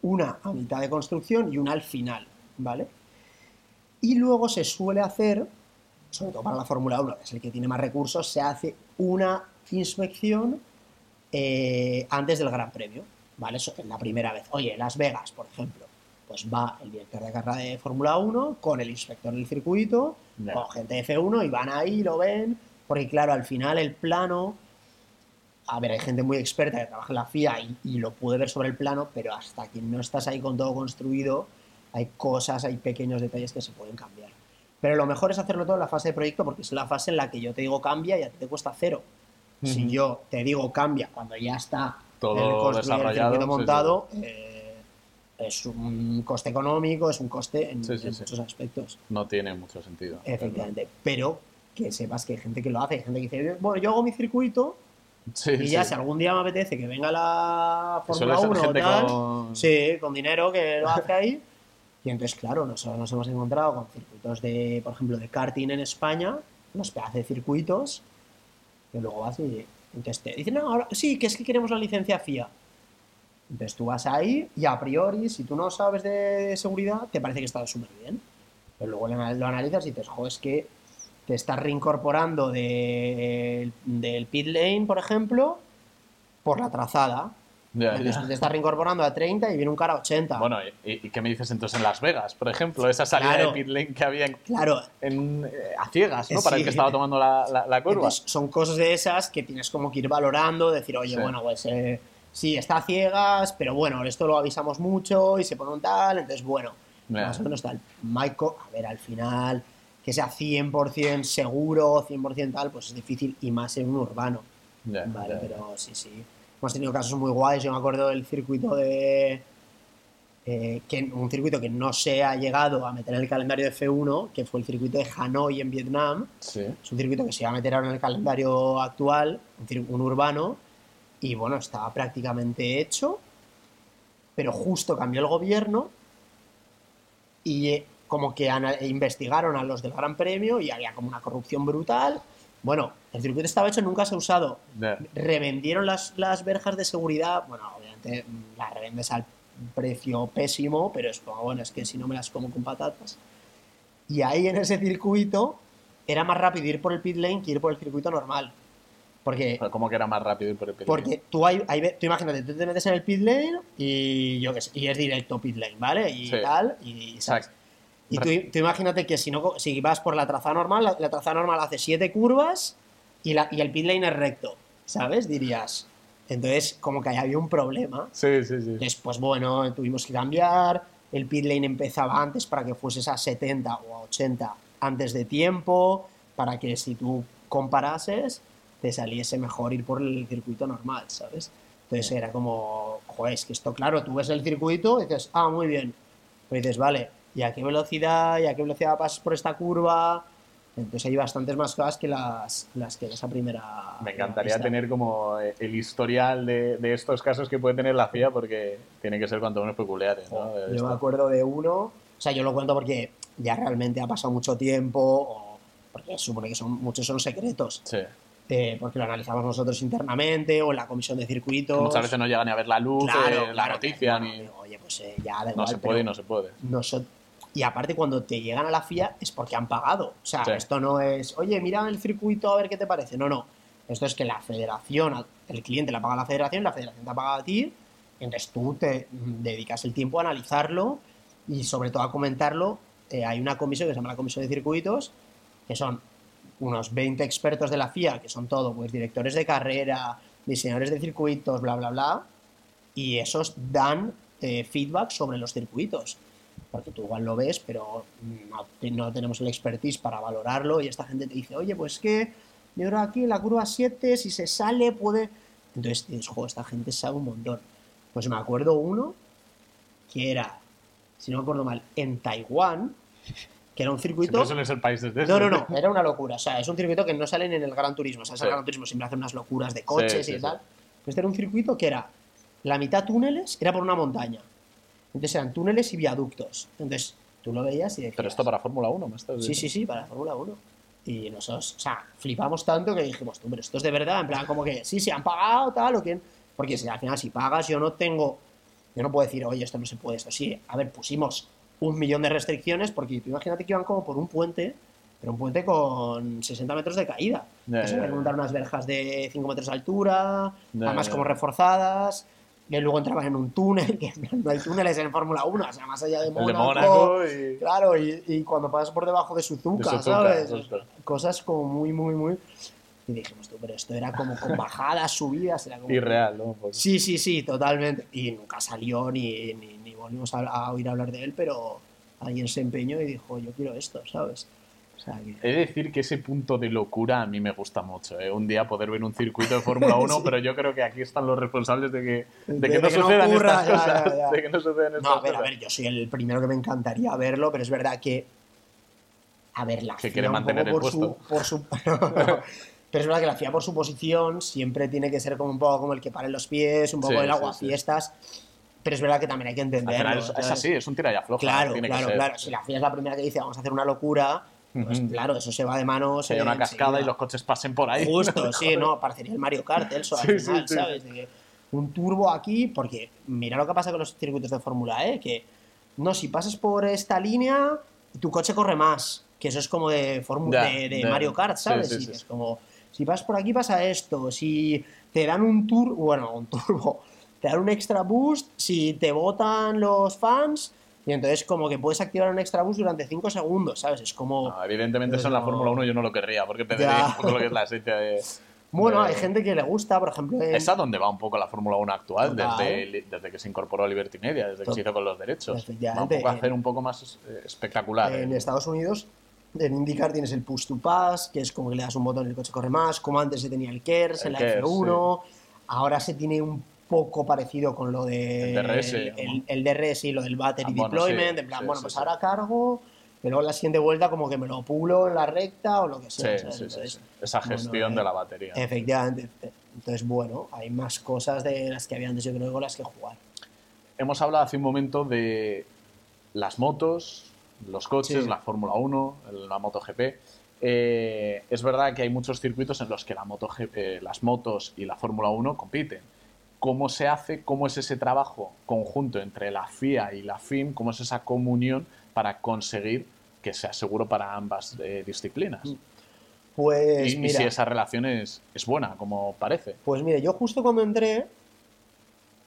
Una a mitad de construcción y una al final, ¿vale? Y luego se suele hacer, sobre todo para la Fórmula 1, que es el que tiene más recursos, se hace una inspección eh, antes del Gran Premio, ¿vale? Eso es la primera vez. Oye, Las Vegas, por ejemplo, pues va el director de carrera de Fórmula 1 con el inspector del circuito, con gente de F1 y van ahí, lo ven, porque claro, al final el plano, a ver, hay gente muy experta que trabaja en la FIA y, y lo puede ver sobre el plano, pero hasta que no estás ahí con todo construido, hay cosas, hay pequeños detalles que se pueden cambiar. Pero lo mejor es hacerlo todo en la fase de proyecto porque es la fase en la que yo te digo cambia y a ti te cuesta cero. Si Ujú. yo te digo cambia cuando ya está Todo el construido, el desarrollado, circuito sí, montado, eh, es un coste económico, es un coste en, Sí, sí, en sí. muchos aspectos. No tiene mucho sentido. Efectivamente. Pero que sepas que hay gente que lo hace, hay gente que dice, bueno, yo hago mi circuito Sí, y ya sí. si algún día me apetece que venga la Fórmula ser 1 o tal, con- sí, con dinero que lo hace ahí. Y entonces, claro, nosotros nos hemos encontrado con circuitos de, por ejemplo, de karting en España, los pedazos de circuitos, que luego vas y entonces te dicen, no, ahora, sí, que es que queremos la licencia FIA. Entonces tú vas ahí y a priori, si tú no sabes de seguridad, te parece que está súper bien. Pero luego lo ana- lo analizas y dices, jo, es que te estás reincorporando del, del pit lane, por ejemplo, por la trazada. Ya, ya. te estás reincorporando a 30 y viene un cara a 80. Bueno, ¿y, y qué me dices entonces en Las Vegas, por ejemplo? Esa salida Claro. de pit lane que había en, claro, en, eh, a ciegas, ¿no? Para el Sí. que estaba tomando la, la- la curva. Entonces, son cosas de esas que tienes como que ir valorando, decir, oye, Sí. bueno, pues eh, sí, está a ciegas, pero bueno, esto lo avisamos mucho y se pone un tal, entonces bueno, Ya. más o menos tal. Maiko, a ver, al final, que sea 100% seguro, 100% tal, pues es difícil y más en un urbano. Vale, pero sí, sí. Hemos tenido casos muy guays. Yo me acuerdo del circuito de. eh, que, un circuito que no se ha llegado a meter en el calendario de F1, que fue el circuito de Hanoi en Vietnam. Sí. Es un circuito que se iba a meter ahora en el calendario actual, un, un urbano, y bueno, estaba prácticamente hecho, pero justo cambió el gobierno y eh, como que investigaron a los del Gran Premio y había como una corrupción brutal. Bueno, el circuito estaba hecho, nunca se ha usado. Revendieron las, las verjas de seguridad. Bueno, obviamente mm, las revendes al precio pésimo, pero es como, bueno, es que si no me las como con patatas. Y ahí en ese circuito era más rápido ir por el pit lane que ir por el circuito normal. Porque ¿Cómo que era más rápido ir por el pit lane? porque tú, hay, hay tú imagínate, tú te metes en el pit lane y yo qué sé, y es directo pit lane, ¿vale? Y Sí. tal, y, ¿sabes? Y tú, tú imagínate que si, no, si vas por la trazada normal, la, la trazada normal hace siete curvas y, la, y el pit lane es recto, ¿sabes? Dirías. Entonces, como que ahí había un problema. Sí, sí, sí. Pues bueno, tuvimos que cambiar. El pit lane empezaba antes para que fueses a 70 o a 80 antes de tiempo, para que si tú comparases, te saliese mejor ir por el circuito normal, ¿sabes? Entonces era como, joder, es que esto, claro, tú ves el circuito y dices, ah, muy bien. Pero dices, vale, ¿y a qué velocidad? ¿Y a qué velocidad pasas por esta curva? Entonces hay bastantes más cosas que las, las que esa primera. Me encantaría pista. tener como eh, el historial de, de estos casos que puede tener la FIA porque tiene que ser cuanto menos peculiares. ¿no? Yo esto. me acuerdo de uno, o sea, yo lo cuento porque ya realmente ha pasado mucho tiempo, o porque supone que son, muchos son secretos, Sí. eh, porque lo analizamos nosotros internamente o en la comisión de circuitos. Muchas veces no llegan ni a ver la luz, Claro, eh, la claro, noticia, que, ni... Oye, pues eh, ya da No igual, se pero puede y no se puede. noso- Y aparte, cuando te llegan a la FIA es porque han pagado. O sea, Sí. esto no es, oye, mira el circuito a ver qué te parece. No, no. Esto es que la federación, el cliente la paga a la federación, la federación te ha pagado a ti. Entonces tú te dedicas el tiempo a analizarlo y sobre todo a comentarlo. Eh, hay una comisión que se llama la Comisión de Circuitos, que son unos 20 expertos de la FIA, que son todo, pues directores de carrera, diseñadores de circuitos, bla, bla, bla, y esos dan eh, feedback sobre los circuitos. Porque tú igual lo ves, pero no, no tenemos el expertise para valorarlo y esta gente te dice, oye, pues que yo creo aquí la curva 7, si se sale, puede... Entonces dices, jo, esta gente sabe un montón. Pues me acuerdo uno que era, si no me acuerdo mal, en Taiwán, que era un circuito... Suele ser países de No, no, no, era una locura. O sea, es un circuito que no salen en el Gran Turismo. O sea, Sí. el Gran Turismo siempre hace unas locuras de coches Sí, y sí, tal. Este era un circuito que era la mitad túneles, era por una montaña. Entonces eran túneles y viaductos. Entonces tú lo veías y decías... Pero esto para Fórmula 1, ¿me estás Sí, sí, sí, para la Fórmula 1. Y nosotros, o sea, flipamos tanto que dijimos, tú, pero esto es de verdad, en plan, como que sí, sí, han pagado, tal, o quién. Porque si al final, si pagas, yo no tengo. Yo no puedo decir, oye, esto no se puede, esto sí. A ver, pusimos un millón de restricciones, porque tú imagínate que iban como por un puente, pero un puente con 60 metros de caída. Ya, Entonces, ya. montar unas verjas de 5 metros de altura, además como reforzadas. Y luego entraban en un túnel, *laughs* que no hay túneles en Fórmula 1, o sea, más allá de Mónaco. Mónaco y... Claro, y, y cuando pasas por debajo de Suzuka, De Suzuka, ¿sabes? justo. Cosas como muy, muy, muy... Y dijimos, tú, pero esto era como con bajadas, subidas, era como... Irreal, ¿no? Pues- Sí, sí, sí, totalmente. Y nunca salió ni, ni, ni volvimos a, a oír hablar de él, pero alguien se empeñó y dijo, yo quiero esto, ¿sabes? O sea, que... He de decir que ese punto de locura a mí me gusta mucho. ¿eh? Un día poder ver un circuito de Fórmula *laughs* 1, Sí. pero yo creo que aquí están los responsables de que, de De que que no no sucedan ocurra, estas ya, cosas. ya, ya. De que no sucedan estas No, a ver, a cosas. ver, yo soy el primero que me encantaría verlo, pero es verdad que. A ver, la Que FIA quiere mantener el por su, por su- *laughs* Pero es verdad que la FIA por su posición siempre tiene que ser como un poco como el que pare los pies, un poco Sí, el sí, aguafiestas. Pero es verdad que también hay que entenderlo. es, es así, es un tira y afloja. Claro, tiene que claro, ser. claro. Si la FIA es la primera que dice vamos a hacer una locura, pues claro, eso se va de manos. Haya una eh, cascada y los coches pasen por ahí. Justo, *laughs* sí, no, parecería el Mario Kart, eso al Sí, final, sí, ¿sabes? De que un turbo aquí, porque mira lo que pasa con los circuitos de Fórmula E, que no, si pasas por esta línea, tu coche corre más, que eso es como de, Ya, de, de ya. Mario Kart, ¿sabes? sí, Y es como, si pasas por aquí pasa esto, si te dan un turbo, bueno, un turbo, *laughs* te dan un extra boost, si te votan los fans, y entonces como que puedes activar un extra boost durante 5 segundos, ¿sabes? Es como... No, evidentemente eso en la No. Fórmula 1 yo no lo querría, porque perdería un poco lo que es la esencia de... Bueno, de- hay gente que le gusta, por ejemplo... en- Es a donde va un poco la Fórmula 1 actual, desde, desde que se incorporó a Liberty Media, desde que se hizo con los derechos. Va un poco a hacer un poco más eh, espectacular. En eh. Estados Unidos, en IndyCar tienes el push to pass, que es como que le das un botón y el coche corre más, como antes se tenía el KERS en El la KERS, F1, ahora se tiene un poco parecido con lo de El DRS, el, el- DRS y lo del battery Ah, bueno, deployment, sí, en plan, sí, bueno, pues ahora cargo, pero luego la siguiente vuelta como que me lo pulo en la recta o lo que sea. sí, sí, Entonces, sí. Esa gestión eh, de la batería. Efectivamente. Entonces, bueno, hay más cosas de las que había antes, yo creo, con las que jugar. Hemos hablado hace un momento de las motos, los coches, la Fórmula 1, la MotoGP. Eh, es verdad que hay muchos circuitos en los que la MotoGP, las motos y la Fórmula 1 compiten. ¿Cómo se hace? ¿Cómo es ese trabajo conjunto entre la FIA y la FIM? ¿Cómo es esa comunión para conseguir que sea seguro para ambas eh, disciplinas? Pues y, y mira, si esa relación es, es buena, como parece. Pues mire, yo justo cuando entré,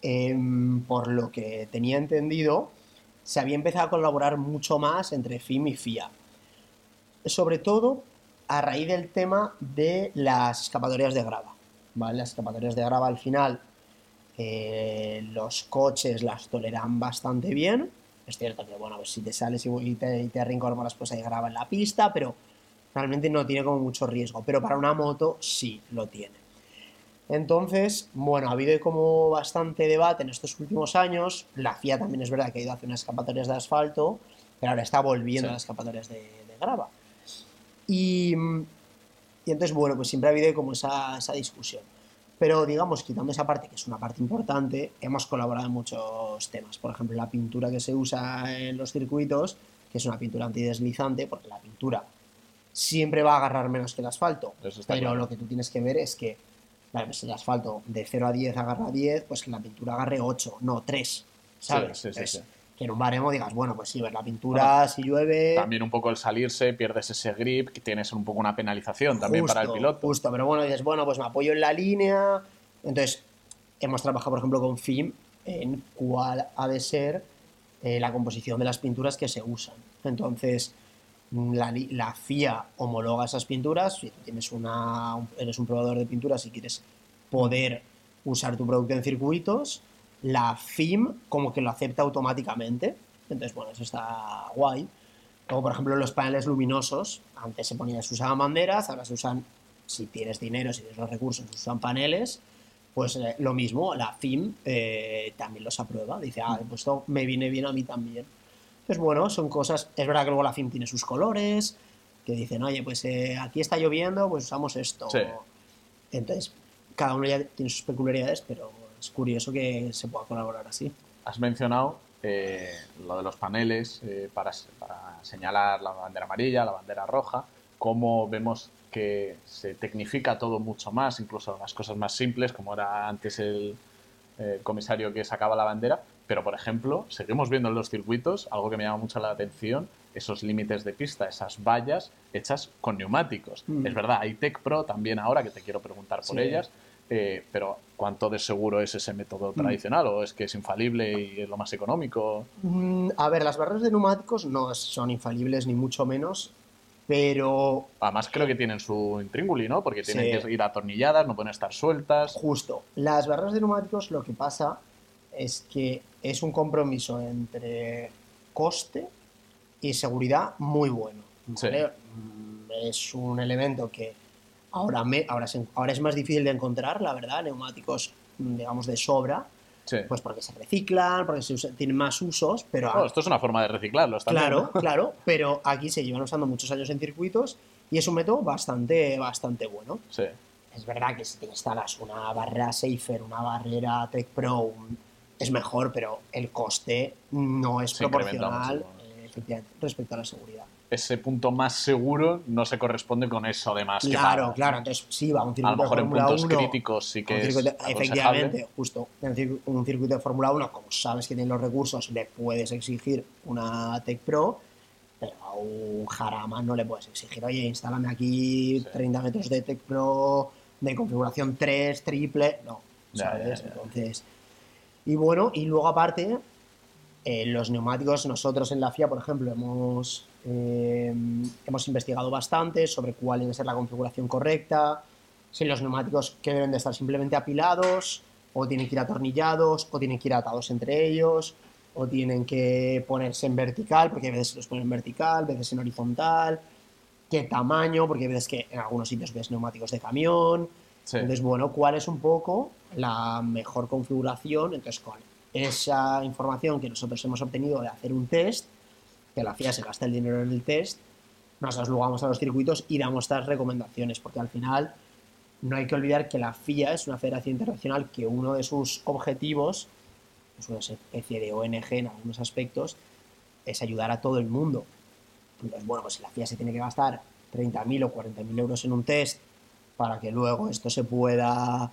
em, por lo que tenía entendido, se había empezado a colaborar mucho más entre FIM y FIA. Sobre todo a raíz del tema de las escapatorias de grava. ¿vale? Las escapatorias de grava al final eh, los coches las toleran bastante bien. Es cierto que, bueno, pues si te sales y te, y te reincorporas, pues hay grava en la pista, pero realmente no tiene como mucho riesgo. Pero para una moto sí lo tiene. Entonces, bueno, ha habido como bastante debate en estos últimos años. La FIA también es verdad que ha ido a hacer unas escapatorias de asfalto, pero ahora está volviendo Sí. a las escapatorias de, de grava. Y, y entonces, bueno, pues siempre ha habido como esa, esa discusión. Pero digamos, quitando esa parte, que es una parte importante, hemos colaborado en muchos temas. Por ejemplo, la pintura que se usa en los circuitos, que es una pintura antideslizante, porque la pintura siempre va a agarrar menos que el asfalto. Pero claro. lo que tú tienes que ver es que, claro, si el asfalto de 0 a 10 agarra 10, pues que la pintura agarre 8, no 3. ¿Sabes? Sí, sí, sí. Que en un baremo digas, bueno, pues sí, ves la pintura, si llueve. También un poco el salirse, pierdes ese grip, que tienes un poco una penalización también para el piloto. Justo, pero bueno, dices, bueno, pues me apoyo en la línea. Entonces, hemos trabajado, por ejemplo, con FIM en cuál ha de ser eh, la composición de las pinturas que se usan. Entonces, mm, la, FIA homologa esas pinturas. Si tienes una, un- eres un probador de pinturas y quieres poder usar tu producto en circuitos, la FIM como que lo acepta automáticamente. Entonces, bueno, eso está guay. Como por ejemplo los paneles luminosos, antes se ponían, se usaban banderas, ahora se usan, si tienes dinero, si tienes los recursos, se usan paneles, pues eh, lo mismo, la FIM eh, también los aprueba, dice, ah, pues esto me viene bien a mí también. Pues bueno, son cosas, es verdad que luego la FIM tiene sus colores, que dicen, oye, pues eh, aquí está lloviendo, pues usamos esto. Sí. Entonces, cada uno ya tiene sus peculiaridades, pero es curioso que se pueda colaborar así. Has mencionado eh, lo de los paneles eh, para, para señalar la bandera amarilla, la bandera roja, cómo vemos que se tecnifica todo mucho más, incluso las cosas más simples, como era antes el eh, comisario que sacaba la bandera, pero por ejemplo, seguimos viendo en los circuitos, algo que me llama mucho la atención, esos límites de pista, esas vallas hechas con neumáticos. Mm. Es verdad, hay Tech Pro también ahora, que te quiero preguntar por Sí. ellas, eh, pero ¿cuánto de seguro es ese método tradicional o es que es infalible y es lo más económico? Mm, A ver, las barras de neumáticos no son infalibles ni mucho menos, pero Además creo que tienen su intríngulis, ¿no? Porque tienen Sí. que ir atornilladas, no pueden estar sueltas. justo, las barras de neumáticos lo que pasa es que es un compromiso entre coste y seguridad muy bueno. ¿vale? Mm, Es un elemento que ahora, me, ahora, se- ahora es más difícil de encontrar, la verdad, neumáticos, mm, digamos, de sobra, Sí. pues porque se reciclan, porque se usa- tienen más usos, pero Bueno, esto es una forma de reciclarlos también. Claro, *laughs* claro, pero aquí se llevan usando muchos años en circuitos y es un método bastante, bastante bueno. Sí. Es verdad que si te instalas una barrera Safer, una barrera Tech Pro, un- es mejor, pero el coste no es Se proporcional eh, respecto a la seguridad. Ese punto más seguro no se corresponde con eso de más que Claro, claro, entonces sí, va un A circuito lo mejor de en puntos 1, críticos sí que es circuito- efectivamente, justo, en un circuito de Fórmula 1, como sabes que tiene los recursos, le puedes exigir una Tech Pro, pero a un Jarama no le puedes exigir, oye, instálame aquí Sí. 30 metros de Tech Pro de configuración 3, triple, no, Ya, ¿sabes? ya, ya. Entonces, y bueno, y luego aparte, eh, los neumáticos, nosotros en la FIA, por ejemplo, hemos, eh, hemos investigado bastante sobre cuál debe ser la configuración correcta, si los neumáticos que deben de estar simplemente apilados, o tienen que ir atornillados, o tienen que ir atados entre ellos, o tienen que ponerse en vertical, porque a veces los ponen en vertical, a veces en horizontal, qué tamaño, porque a veces que en algunos sitios ves neumáticos de camión, Sí. entonces, bueno, ¿cuál es un poco la mejor configuración? Entonces, con esa información que nosotros hemos obtenido de hacer un test, que la FIA se gasta el dinero en el test, nosotros luego vamos a los circuitos y damos estas recomendaciones, porque al final no hay que olvidar que la FIA es una federación internacional que uno de sus objetivos, es una especie de ONG en algunos aspectos, es ayudar a todo el mundo. Entonces, bueno, pues la FIA se tiene que gastar 30.000 o 40.000 euros en un test para que luego esto se pueda,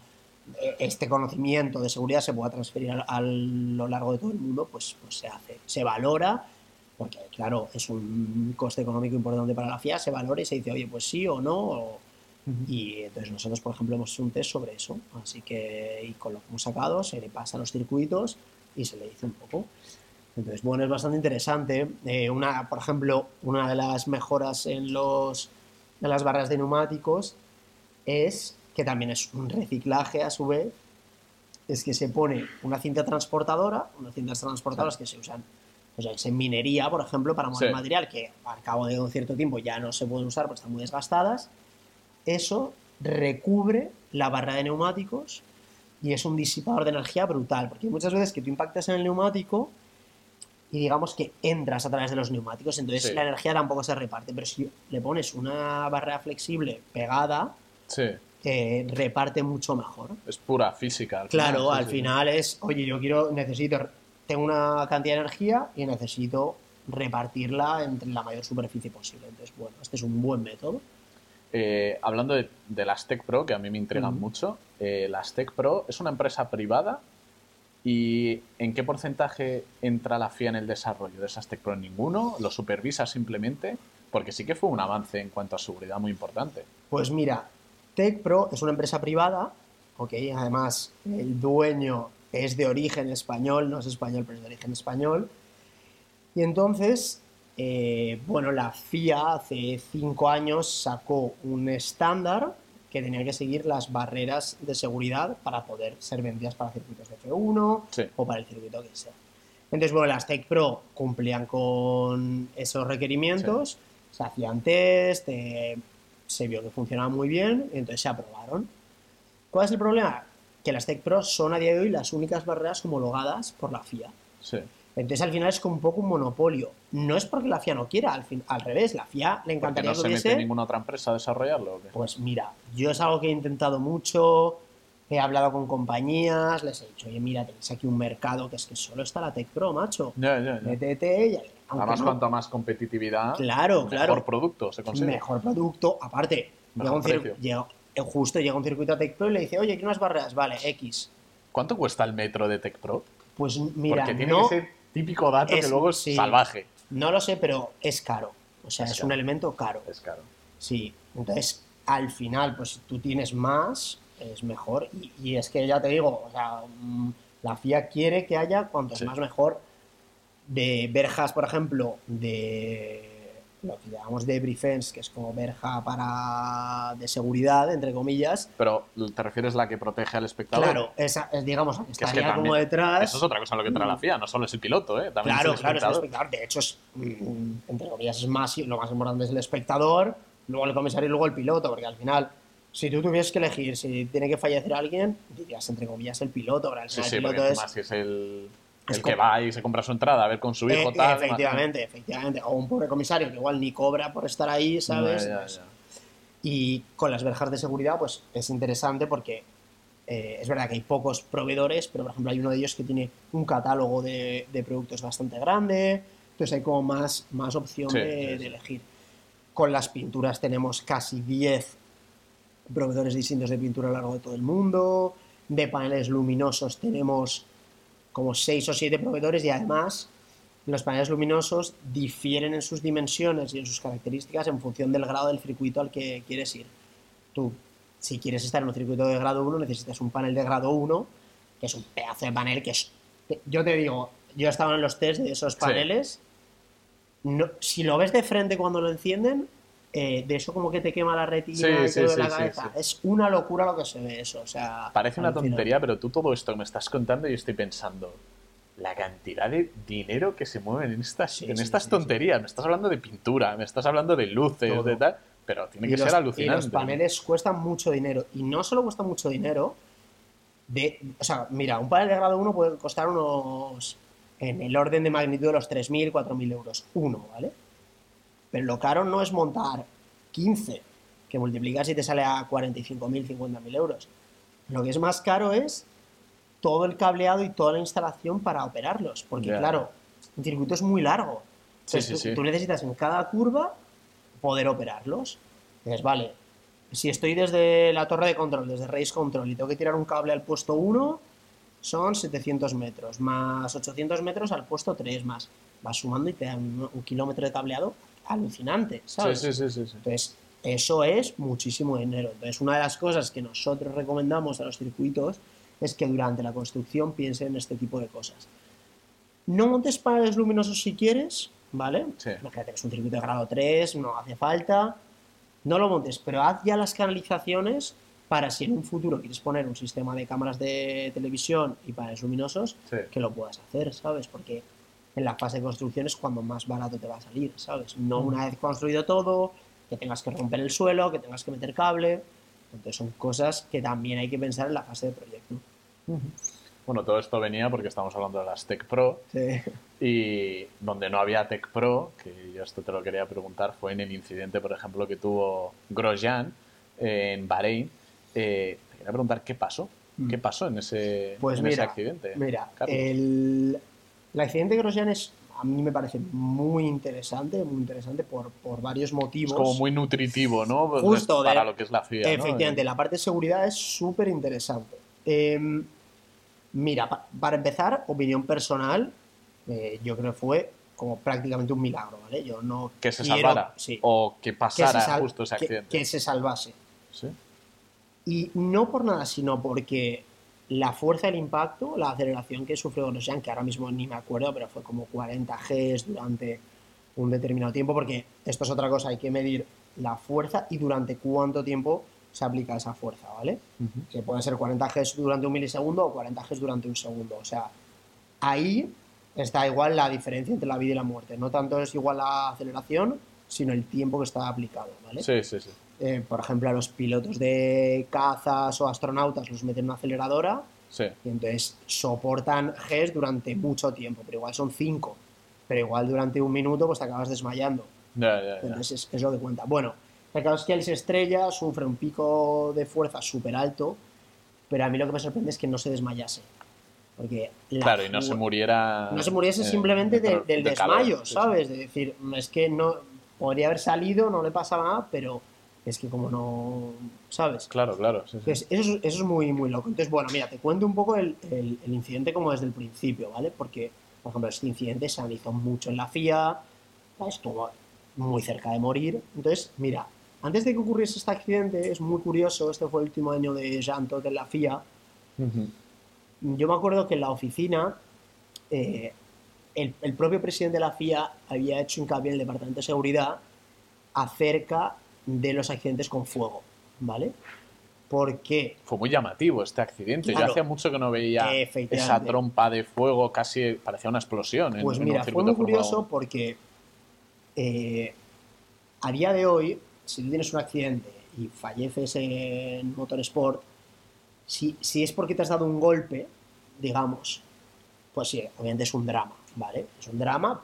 eh, este conocimiento de seguridad se pueda transferir a lo largo de todo el mundo, pues, pues se hace, se valora, porque claro, es un coste económico importante para la FIA, se valora y se dice, oye, pues sí o no, o- y entonces nosotros, por ejemplo, hemos hecho un test sobre eso, así que y con lo que hemos sacado se le pasa a los circuitos y se le dice un poco. Entonces, bueno, es bastante interesante. Eh, una, por ejemplo, una de las mejoras en, los, en las barras de neumáticos es, que también es un reciclaje a su vez, es que se pone una cinta transportadora, unas cintas transportadoras que se usan sea, en minería, por ejemplo, para mover Sí. material que al cabo de un cierto tiempo ya no se pueden usar porque están muy desgastadas. Eso recubre la barra de neumáticos y es un disipador de energía brutal, porque muchas veces que tú impactas en el neumático y digamos que entras a través de los neumáticos, entonces Sí. la energía tampoco se reparte, pero si le pones una barra flexible pegada, Sí, eh, reparte mucho mejor. es pura física. al Claro, final, al final es, oye, yo quiero, necesito, tengo una cantidad de energía y necesito repartirla entre la mayor superficie posible. Entonces, bueno, este es un buen método. Eh, hablando de, de las Tech Pro, que a mí me intrigan mucho, eh, las Tech Pro es una empresa privada y ¿en qué porcentaje entra la FIA en el desarrollo de esas Tech Pro? ¿Ninguno? ¿Lo supervisa simplemente? Porque sí que fue un avance en cuanto a seguridad muy importante. Pues mira, TechPro es una empresa privada, ok, además el dueño es de origen español, no es español, pero es de origen español. Y entonces, eh, bueno, la FIA hace cinco años sacó un estándar que tenía que seguir las barreras de seguridad para poder ser vendidas para circuitos de F1 Sí. o para el circuito que sea. Entonces, bueno, las Tech Pro cumplían con esos requerimientos, se hacían test, eh, se vio que funcionaban muy bien, y entonces se aprobaron. ¿Cuál es el problema? Que las Tech Pro son a día de hoy las únicas barreras homologadas por la FIA. Sí. Entonces al final es como un poco un monopolio. No es porque la FIA no quiera, al, fin- al revés, la FIA le ¿Porque encantaría no que se mete ninguna otra empresa a desarrollarlo? o qué? Pues mira, yo es algo que he intentado mucho, he hablado con compañías, les he dicho, oye, mira, tenéis aquí un mercado que es que solo está la Tech Pro, macho. Ya, ya, ya. Métete Además, no- cuanto más competitividad, Claro, mejor claro. producto se consigue. mejor producto. Aparte, llega Mejor un precio. llega- justo llega un circuito a Tech Pro y le dice, oye, ¿qué unas barreras? Vale, X. ¿Cuánto cuesta el metro de Tech Pro? Pues mira, Porque tiene no, ser típico dato que luego es sí. salvaje. no lo sé, pero es caro. O sea, Es un elemento caro. Es caro. Sí, entonces al final, pues si tú tienes más, es mejor. Y, y es que ya te digo, o sea, mm, la FIA quiere que haya cuantos Sí. más mejor de verjas, por ejemplo, de lo que llamamos de defense, que es como verja para de seguridad, entre comillas. Pero te refieres a la que protege al espectador. Claro, esa es, digamos, que Que es que estaría como también- detrás. Eso es otra cosa en lo que trae la FIA, no solo es el piloto, ¿eh? También Claro, es el claro, es el espectador. De hecho, es, mm, entre comillas, es más, lo más importante es el espectador, luego el comisario y luego el piloto, porque al final, si tú tuvieses que elegir si tiene que fallecer alguien, dirías, entre comillas, el piloto, pero al Sí, sí, el piloto es... si es el, es el que como- va y se compra su entrada a ver con su hijo Eh, tal. efectivamente, efectivamente. O un pobre comisario que igual ni cobra por estar ahí. ¿sabes? Ya, ya, ya. Y con las verjas de seguridad, pues es interesante porque eh, es verdad que hay pocos proveedores, pero por ejemplo hay uno de ellos que tiene un catálogo de, de productos bastante grande, entonces hay como más, más opción Sí, de, de elegir. Con las pinturas tenemos casi 10 proveedores distintos de pintura a lo largo de todo el mundo, de paneles luminosos tenemos como 6 o 7 proveedores y además los paneles luminosos difieren en sus dimensiones y en sus características en función del grado del circuito al que quieres ir. Tú, si quieres estar en un circuito de grado 1, necesitas un panel de grado 1, que es un pedazo de panel que es... Yo te digo, yo estaba en los test de esos paneles. No, si lo ves de frente cuando lo encienden, eh, de eso como que te quema la retina Sí, la cabeza. Es una locura lo que se ve eso. O sea, Parece una tontería, pero tú todo esto que me estás contando y estoy pensando, la cantidad de dinero que se mueve en estas, en estas tonterías. Me estás hablando de pintura, me estás hablando de luces, Todo. de tal, pero tiene Y que los- ser alucinante. Y los paneles cuestan mucho dinero. Y no solo cuesta mucho dinero, de, o sea, mira, un panel de grado 1 puede costar unos, en el orden de magnitud de los 3.000, 4.000 euros. Uno, ¿vale? Pero lo caro no es montar 15, que multiplicas y te sale a 45.000, 50.000 euros. Lo que es más caro es todo el cableado y toda la instalación para operarlos. Porque, claro, un circuito es muy largo. Entonces, sí, tú, sí. tú necesitas en cada curva poder operarlos. Entonces, vale, si estoy desde la torre de control, desde Race Control, y tengo que tirar un cable al puesto 1, son 700 metros, más 800 metros al puesto 3, más. Vas sumando y te dan un, un kilómetro de cableado alucinante, ¿sabes? sí, sí, sí, sí. Entonces, eso es muchísimo dinero. Entonces, una de las cosas que nosotros recomendamos a los circuitos es que durante la construcción piensen en este tipo de cosas. No montes paneles luminosos si quieres, ¿vale? Sí. Imagínate que es un circuito de grado 3, no hace falta. No lo montes, pero haz ya las canalizaciones para si en un futuro quieres poner un sistema de cámaras de televisión y paneles luminosos, Sí. que lo puedas hacer, ¿sabes? Porque en la fase de construcción es cuando más barato te va a salir, ¿sabes? No una vez construido todo, que tengas que romper el suelo, que tengas que meter cable. Entonces son cosas que también hay que pensar en la fase de proyecto. Bueno, todo esto venía porque estamos hablando de las Tech Pro Sí. y donde no había Tech Pro, que yo esto te lo quería preguntar, fue en el incidente, por ejemplo, que tuvo Grosjean eh, en Bahrein. Eh, te quería preguntar qué pasó. ¿Qué pasó en ese, Pues en ese accidente? mira el, el accidente de Grosjean es, a mí me parece muy interesante, muy interesante por, por varios motivos. Es como muy nutritivo, ¿no? Justo, para de- lo que es la FIA. ¿no? Efectivamente, la parte de seguridad es súper interesante. Em, mira, pa- para empezar, opinión personal, eh, yo creo que fue como prácticamente un milagro, ¿vale? Yo no Que se quiero- salvara sí, o que que se pasara justo ese que- accidente. que se salvase. Sí. Y no por nada, sino porque la fuerza del impacto, la aceleración que sufrió Grosjean, que ahora mismo ni me acuerdo, pero fue como 40 Gs durante un determinado tiempo, porque esto es otra cosa, hay que medir la fuerza y durante cuánto tiempo se aplica esa fuerza, ¿vale? Que pueden ser 40 Gs durante un milisegundo o 40 Gs durante un segundo. O sea, ahí está igual la diferencia entre la vida y la muerte. No tanto es igual la aceleración, sino el tiempo que está aplicado, ¿vale? Sí, sí, sí. Eh, por ejemplo, a los pilotos de cazas o astronautas los meten en una aceleradora Sí. y entonces soportan Gs durante mucho tiempo, pero igual son 5. Pero igual durante un minuto pues te acabas desmayando. Ya, ya, ya. Entonces es, es lo que cuenta. Bueno, el caso es que él se estrella, sufre un pico de fuerza súper alto, pero a mí lo que me sorprende es que no se desmayase. Porque la Claro, y no se muriera. no se muriese eh, simplemente de- de- del de calor, desmayo, sí, sí. ¿sabes? De decir, es que no podría haber salido, no le pasaba nada, pero es que como no, ¿sabes? Claro, claro. sí, sí. Entonces, eso, es, eso es muy, muy loco. Entonces, bueno, mira, te cuento un poco el, el- el incidente como desde el principio, ¿vale? Porque, por ejemplo, este incidente se analizó mucho en la FIA, estuvo muy cerca de morir. Entonces, mira, antes de que ocurriese este accidente, es muy curioso, este fue el último año de Jean Todt en la FIA, yo me acuerdo que en la oficina eh, el, el propio presidente de la FIA había hecho hincapié en el Departamento de Seguridad acerca de los accidentes con fuego, ¿vale? Porque Fue muy llamativo este accidente. Claro. Yo hacía mucho que no veía esa trompa de fuego, casi parecía una explosión. en- Pues en un mira, fue muy curioso 1. porque eh, a día de hoy, si tú tienes un accidente y falleces en motorsport, si, si es porque te has dado un golpe, digamos, pues sí, obviamente es un drama, ¿vale? Es un drama,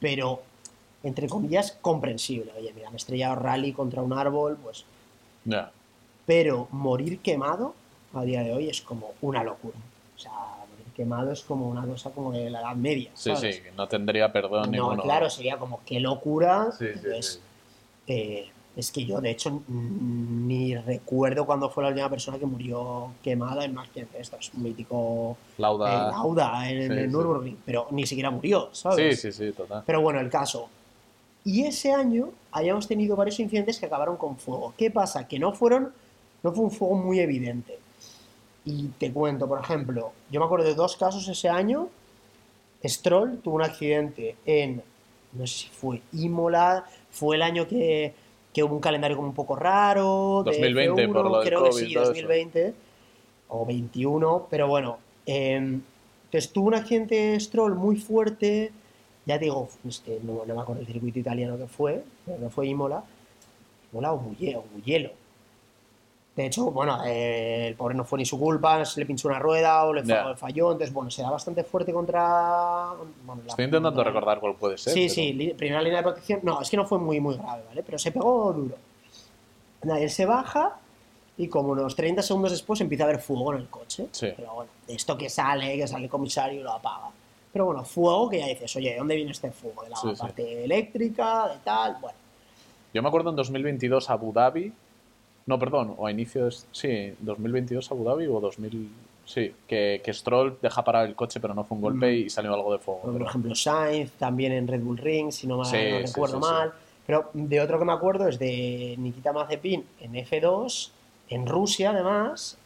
pero entre comillas comprensible. Oye, mira, me he estrellado rally contra un árbol, pues... Ya. Pero morir quemado a día de hoy es como una locura. O sea, morir quemado es como una cosa como de la Edad Media. Sí, ¿sabes? sí, que no tendría perdón No, ninguno. claro, sería como qué locura. Sí, sí, Entonces, sí. eh, es que yo, de hecho, ni recuerdo cuándo fue la última persona que murió quemada en un accidente de estos. Un mítico Lauda. eh, Lauda en, Sí, el sí. Nürburgring, pero ni siquiera murió, Sí, ¿sabes? sí, sí, total. Pero bueno, el caso. Y ese año habíamos tenido varios incidentes que acabaron con fuego. ¿Qué pasa? Que no fueron, no fue un fuego muy evidente. Y te cuento, por ejemplo, yo me acuerdo de dos casos ese año. Stroll tuvo un accidente en, no sé si fue Imola, fue el año que, que hubo un calendario como un poco raro. de 2020 por F1, lo del creo que sí, todo eso. 2020 o 21, pero bueno. eh, entonces tuvo un accidente Stroll muy fuerte. Ya te digo, es que no, no me acuerdo el circuito italiano que fue, pero no fue Imola. Imola o Mugello. De hecho, bueno, eh, el pobre no fue ni su culpa, se le pinchó una rueda o le Ya. falló, entonces bueno, se da bastante fuerte contra... bueno, Estoy intentando contra- recordar cuál puede ser. Sí, pero- sí, li- primera línea de protección. No, es que no fue muy, muy grave, ¿vale? Pero se pegó duro. Nada, él se baja y como unos 30 segundos después empieza a haber fuego en el coche. Sí. Pero bueno, de esto que sale, que sale el comisario y lo apaga. Pero bueno, fuego que ya dices, oye, ¿de dónde viene este fuego? De la Sí, sí. parte eléctrica, de tal, bueno. Yo me acuerdo en 2022 Abu Dhabi, no, perdón, o a inicios, sí, 2022 Abu Dhabi o 2000, sí, que, que Stroll deja parar el coche pero no fue un golpe y salió algo de fuego. Por pero- ejemplo, Sainz, también en Red Bull Ring, si no, mal, Sí, no recuerdo mal. Pero de otro que me acuerdo es de Nikita Mazepin en F2, en Rusia además,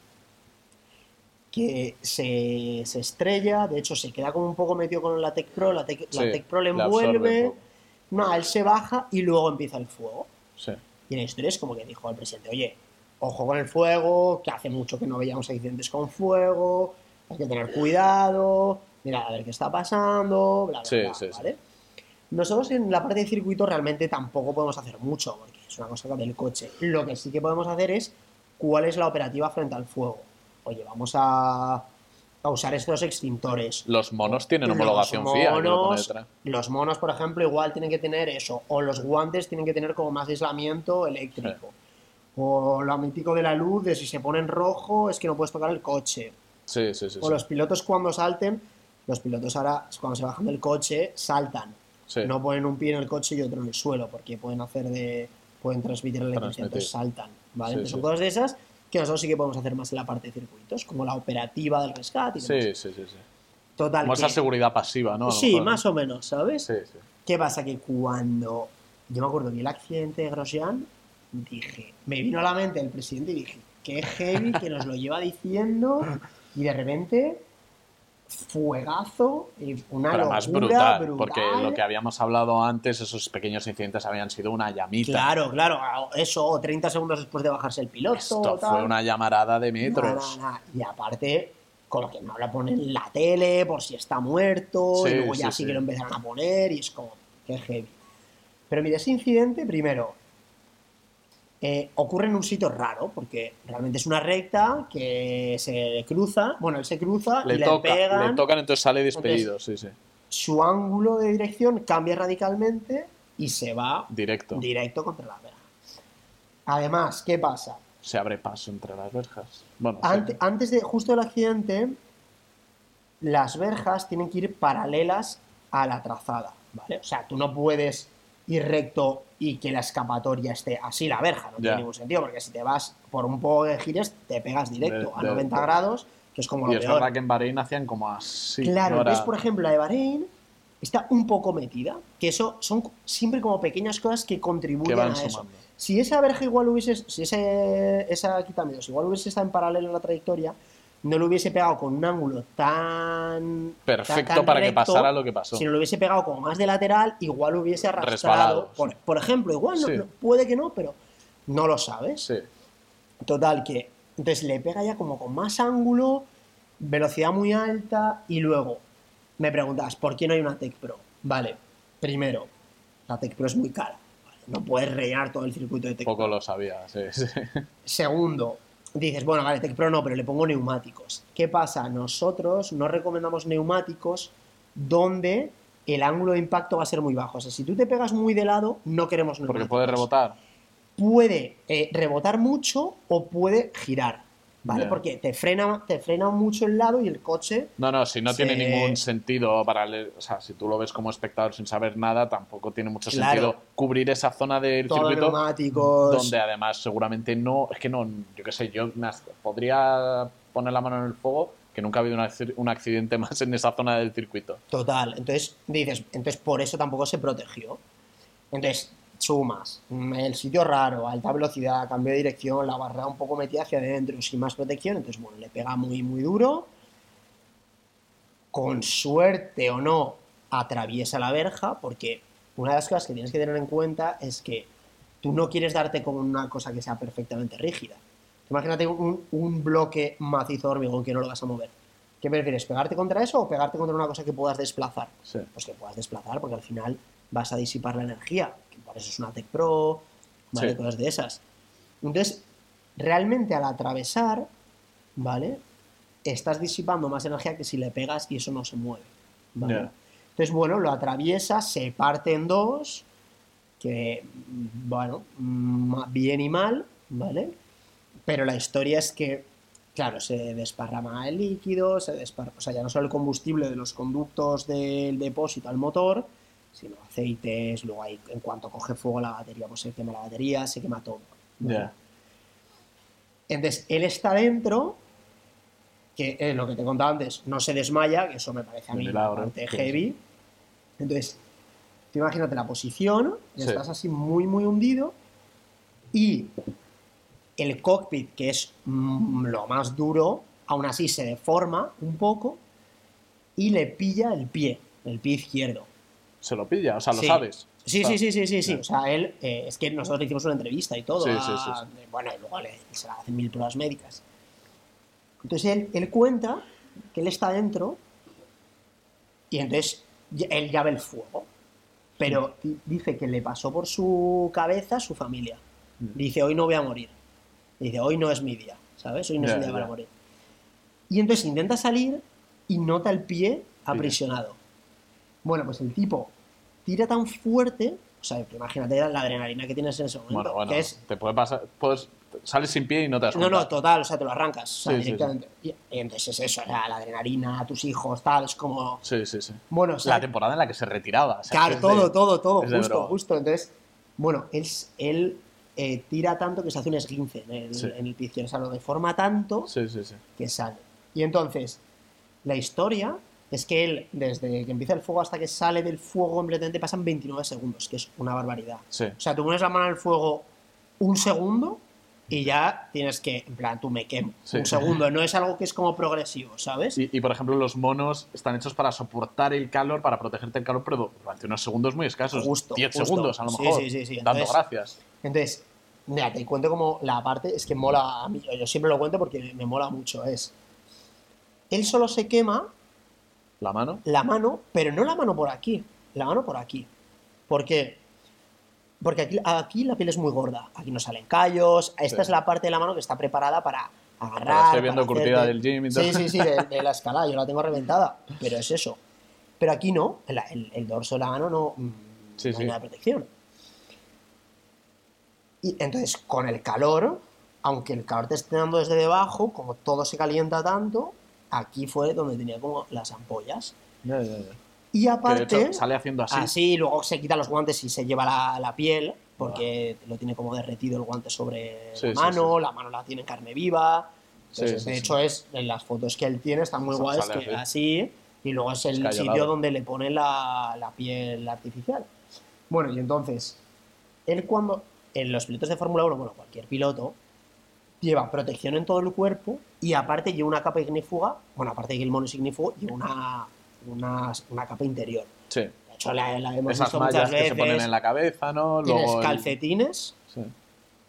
que se, se estrella, de hecho se queda como un poco metido con la Tech Pro, la Tech, la Sí, Tech Pro le envuelve, no, él se baja y luego empieza el fuego. Sí, Y la historia es como que dijo al presidente, oye, ojo con el fuego, que hace mucho que no veíamos accidentes con fuego, hay que tener cuidado, mira, a ver qué está pasando, bla, bla, Sí, bla, sí. ¿vale? Nosotros en la parte de circuito realmente tampoco podemos hacer mucho, porque es una cosa del coche. Lo que sí que podemos hacer es cuál es la operativa frente al fuego. Oye, vamos a, a usar estos extintores. Los monos tienen Los homologación FIA, que lo pone monos-. Los monos, por ejemplo, igual tienen que tener eso. O los guantes tienen que tener como más aislamiento eléctrico. O lo mítico de la luz, de si se pone en rojo es que no puedes tocar el coche. Sí, sí, sí. O sí. los pilotos cuando salten, los pilotos ahora cuando se bajan del coche saltan. Sí. No ponen un pie en el coche y otro en el suelo, porque pueden hacer de. pueden transmitir la electricidad, entonces saltan. ¿vale? Entonces son cosas de esas que nosotros sí que podemos hacer más en la parte de circuitos, como la operativa del rescate y demás. Sí, sí, sí, sí. Total. Como esa seguridad pasiva, ¿no? Sí, mejor. más o menos, ¿sabes? Sí, sí. ¿Qué pasa? Que cuando yo me acuerdo vi el accidente de Grosjean, dije, me vino a la mente el presidente y dije, qué heavy que nos lo lleva diciendo y de repente fuegazo y una Pero locura más brutal, brutal. porque lo que habíamos hablado antes, esos pequeños incidentes habían sido una llamita. Claro, claro, eso, 30 segundos después de bajarse el piloto. Esto tal. fue una llamarada de metros. Y aparte, con lo que no la ponen en la tele por si está muerto, Sí, y luego ya sí, sí, sí. que lo empezaron a poner, y es como, qué heavy. Pero mira, ese incidente, primero, eh, ocurre en un sitio raro, porque realmente es una recta que se cruza, bueno, él se cruza Le, y le pegan, le tocan, entonces sale despedido, sí, sí. su ángulo de dirección cambia radicalmente y se va Directo. directo contra la verja. Además, ¿qué pasa? Se abre paso entre las verjas. Bueno, sí. Antes de justo el accidente, las verjas tienen que ir paralelas a la trazada, ¿vale? O sea, tú no puedes ir recto y que la escapatoria esté así la verja, no tiene ningún sentido, porque si te vas por un poco de gires, te pegas directo De- a de- 90 de- grados, que es como y lo es peor. verdad que en Bahrein hacían como así. Claro, no era- entonces, por ejemplo, la de Bahrein está un poco metida, que eso son siempre como pequeñas cosas que que contribuyen van a eso. sumando. Si esa verja igual hubiese, si ese, esa quitamientos igual hubiese estado en paralelo a la trayectoria, no lo hubiese pegado con un ángulo tan Perfecto tan- tan para que pasara lo que pasó. Si no lo hubiese pegado como más de lateral, igual hubiese arrastrado. Por, por ejemplo, igual no- Sí. no- puede que no, pero no lo sabes. Sí. Total, que entonces le pega ya como con más ángulo, velocidad muy alta y luego me preguntas, ¿por qué no hay una Tech Pro? Vale, primero, la Tech Pro es muy cara. ¿vale? No puedes rellenar todo el circuito de Tech Poco Pro. lo sabía, sí, sí. Segundo, dices, bueno, vale, Tech Pro no, pero le pongo neumáticos. ¿Qué pasa? Nosotros no recomendamos neumáticos donde el ángulo de impacto va a ser muy bajo. O sea, si tú te pegas muy de lado, no queremos neumáticos. Porque puede rebotar. Puede eh, rebotar mucho o puede girar, ¿vale? Porque te frena, te frena mucho el lado y el coche... No, no, si no Se- tiene ningún sentido para leer- o sea, si tú lo ves como espectador sin saber nada, tampoco tiene mucho Claro. sentido cubrir esa zona del Todo circuito neumáticos... donde además seguramente no, es que no, yo qué sé, yo podría poner la mano en el fuego que nunca ha habido un accidente *laughs* más en esa zona del circuito. Total. Entonces, dices, entonces por eso tampoco se protegió. Entonces, sumas el sitio raro, alta velocidad, cambio de dirección, la barra un poco metida hacia adentro, sin más protección. Entonces, bueno, le pega muy, muy duro. Con suerte o no, atraviesa la verja, porque una de las cosas que tienes que tener en cuenta es que tú no quieres darte con una cosa que sea perfectamente rígida. Imagínate un, un bloque macizo de hormigón que no lo vas a mover. ¿Qué prefieres, pegarte contra eso o pegarte contra una cosa que puedas desplazar? Sí. Pues que puedas desplazar, porque al final vas a disipar la energía, que por eso es una Tech Pro, ¿vale? Sí. Cosas de esas. Entonces, realmente al atravesar, ¿vale? Estás disipando más energía que si le pegas y eso no se mueve, ¿vale? Entonces, bueno, lo atraviesa, se parte en dos, que, bueno, bien y mal, ¿vale? Pero la historia es que claro, se desparrama el líquido, se desparrama, o sea, ya no solo el combustible de los conductos del depósito al motor, sino aceites, luego hay, en cuanto coge fuego la batería, pues se quema la batería, se quema todo. Entonces, él está dentro, que es lo que te contaba antes, no se desmaya, que eso me parece a mí bastante heavy. Entonces, tú imagínate la posición, Sí. estás así muy, muy hundido, y el cockpit, que es mm, lo más duro, aún así se deforma un poco y le pilla el pie, el pie izquierdo. Se lo pilla, o sea, lo Sí. sabes. Sí, sí, sí, sí, sí, sí. Ya. O sea, él, eh, es que nosotros le hicimos una entrevista y todo. Sí, a- Bueno, y luego le, se le hacen mil pruebas médicas. Entonces él, él cuenta que él está dentro y entonces él ya ve el fuego. Pero di- dice que le pasó por su cabeza su familia. Mm. Dice, hoy no voy a morir. Dice, hoy no es mi día, ¿sabes? Hoy no es el día para morir. Y entonces intenta salir y nota el pie aprisionado. Bueno, pues el tipo tira tan fuerte, o sea, imagínate la adrenalina que tienes en ese momento, Bueno, bueno, que es te puede pasar, puedes, sales sin pie y no te das no, no, total, o sea, te lo arrancas, o sea, Sí, sí, sí. directamente. Y, entonces es eso, o sea, la adrenalina, tus hijos, tal, es como... Sí, sí, sí. Bueno, o sea, La temporada en la que se retiraba. o sea, claro, de- todo, todo, todo, justo, justo. Entonces, bueno, él, él eh, tira tanto que se hace un esguince en el, Sí. en el izquierdo, o sea, lo deforma tanto que sale. Y entonces, la historia es que él, desde que empieza el fuego hasta que sale del fuego completamente, pasan 29 segundos, que es una barbaridad. Sí. O sea, tú pones la mano en el fuego un segundo y ya tienes que, en plan, tú me quemo. Sí. Un segundo, no es algo que es como progresivo, ¿sabes? Y, y, por ejemplo, los monos están hechos para soportar el calor, para protegerte el calor, pero durante unos segundos muy escasos. Justo, 10 justo. segundos, a lo Sí, mejor. sí, sí, sí. Dando Entonces- gracias. Entonces, mira, te cuento como la parte, es que mola a mí, yo siempre lo cuento porque me mola mucho, es, él solo se quema La mano. la mano, pero no la mano por aquí, la mano por aquí. ¿Por qué? Porque aquí, aquí la piel es muy gorda, aquí no salen callos, esta Sí. es la parte de la mano que está preparada para Pero agarrar. estoy viendo curtida hacerte- del gym y todo. Sí, sí, sí, de, de la *laughs* escalada, yo la tengo reventada, pero es eso. Pero aquí no, el, el- el dorso de la mano no, Sí, no sí. hay nada de protección. Y entonces, con el calor, aunque el calor te esté dando desde debajo, como todo se calienta tanto, aquí fue donde tenía como las ampollas. Ya, ya, ya. Y Que de aparte, hecho sale haciendo así. así, luego se quita los guantes y se lleva la, la piel, porque lo tiene como derretido el guante sobre Sí, la sí, mano, sí. la mano la tiene en carne viva. Sí, Entonces, sí, de sí. hecho, es en las fotos que él tiene están muy guays, que así. así, y luego es el sitio donde le pone la, la piel artificial. Bueno, y entonces, él cuando, en los pilotos de Fórmula 1, bueno, cualquier piloto, lleva protección en todo el cuerpo y aparte lleva una capa ignífuga, bueno, aparte de que el mono es ignífugo, lleva una, una, una capa interior. Sí. De hecho, la, la hemos Esas visto mallas muchas que veces. se ponen en la cabeza, ¿no? Tienes Luego el- calcetines, Sí,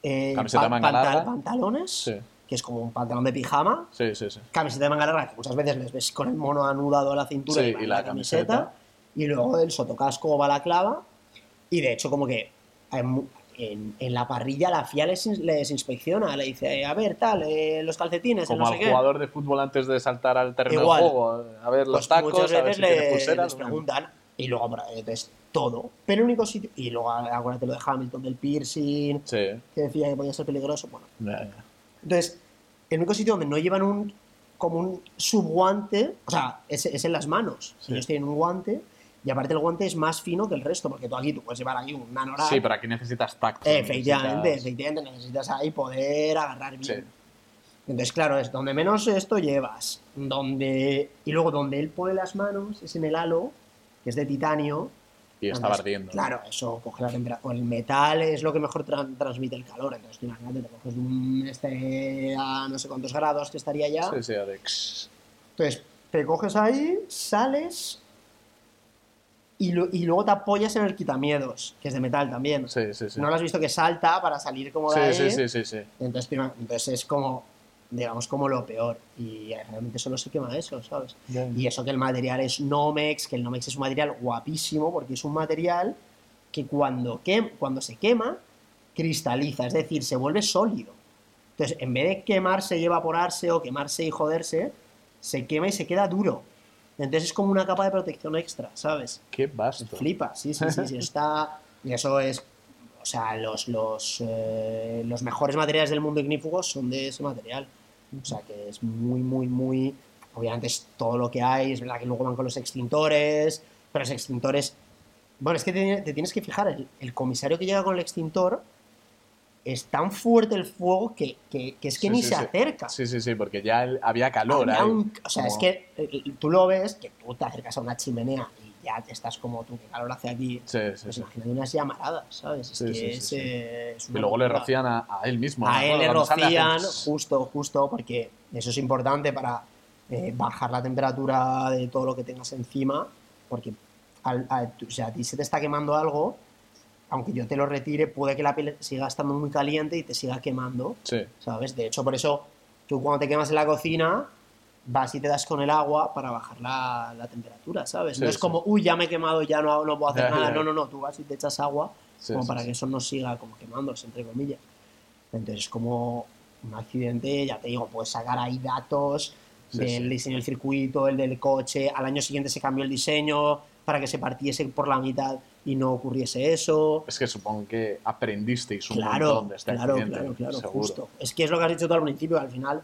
eh, Camiseta pa- manga pantal- pantalones, sí, que es como un pantalón de pijama, sí, sí, sí. camiseta de manga larga, que muchas veces les ves con el mono anudado a la cintura Sí, y, y la, la camiseta, camiseta. y luego el sotocasco o balaclava, y de hecho como que hay en, en la parrilla la FIA les, les inspecciona, le dice, a ver, tal, eh, los calcetines, Como no sé al qué. jugador de fútbol antes de saltar al terreno Igual. de juego. A ver los Pues tacos, muchas a ver si le- pulseras. les preguntan y luego entonces todo pero el único sitio y luego acuérdate lo de Hamilton del piercing Sí, que decía que podía ser peligroso bueno entonces el único sitio donde no llevan un como un subguante o sea es, es en las manos Sí. ellos tienen un guante y aparte el guante es más fino que el resto porque tú aquí tú puedes llevar aquí un nanorak Sí, pero aquí necesitas tacto. efectivamente necesitas- efectivamente necesitas ahí poder agarrar bien Sí. entonces, claro, es donde menos esto llevas. Donde. Y luego donde él pone las manos es en el halo, que es de titanio. Y Entonces, ardiendo. Claro, eso coge la temperatura. El metal es lo que mejor tran- transmite el calor. Entonces, tú imagínate, te coges un este a no sé cuántos grados que estaría ya. Sí, sí, Alex. Entonces, te coges ahí, sales. Y, lo- y luego te apoyas en el quitamiedos, que es de metal también. Sí, sí, sí. ¿No lo has visto que salta para salir como de sí, sí, sí, sí, sí. Entonces, entonces es como, digamos, como lo peor. Y realmente solo se quema eso, ¿sabes? Y eso que el material es Nomex, que el Nomex es un material guapísimo porque es un material que cuando, cuando se quema, cristaliza, es decir, se vuelve sólido. Entonces, en vez de quemarse y evaporarse o quemarse y joderse, se quema y se queda duro. Entonces es como una capa de protección extra, ¿sabes? Qué vasto. Flipa, sí, sí, sí, sí, está... Y eso es... O sea, los, los, eh, los mejores materiales del mundo ignífugo son de ese material. O sea que es muy, muy, muy. Obviamente es todo lo que hay. Es verdad que luego van con los extintores. Pero los extintores. Bueno, es que te, te tienes que fijar. El, el comisario que llega con el extintor es tan fuerte el fuego que, que- que es que Sí, ni sí, se sí. acerca. Sí, sí, sí, porque ya el- había calor Había ahí. un- o sea, es que eh, tú lo ves, que tú te acercas a una chimenea y ya te estás como tú, que calor hace aquí. Pues imagínate unas llamaradas, ¿sabes? Es que es, eh, es Y luego le rocían a, a él mismo. A ¿no? él le rocían, justo, justo, porque eso es importante para eh, bajar la temperatura de todo lo que tengas encima, porque al, a, tú- o sea, a ti se te está quemando algo, aunque yo te lo retire, puede que la piel siga estando muy caliente y te siga quemando, Sí, ¿sabes? De hecho, por eso tú cuando te quemas en la cocina vas y te das con el agua para bajar la, la temperatura, ¿sabes? Sí, no es sí. como, uy, ya me he quemado, ya no, no puedo hacer nada. No, no, no, tú vas y te echas agua como para que eso no siga como quemándose, entre comillas. Entonces, como un accidente, ya te digo, puedes sacar ahí datos del diseño del circuito, el del coche, al año siguiente se cambió el diseño para que se partiese por la mitad y no ocurriese eso. Es que supongo que aprendisteis un Claro, montón de este claro, accidente. claro, claro, seguro. justo. Es que es lo que has dicho tú al principio, al final.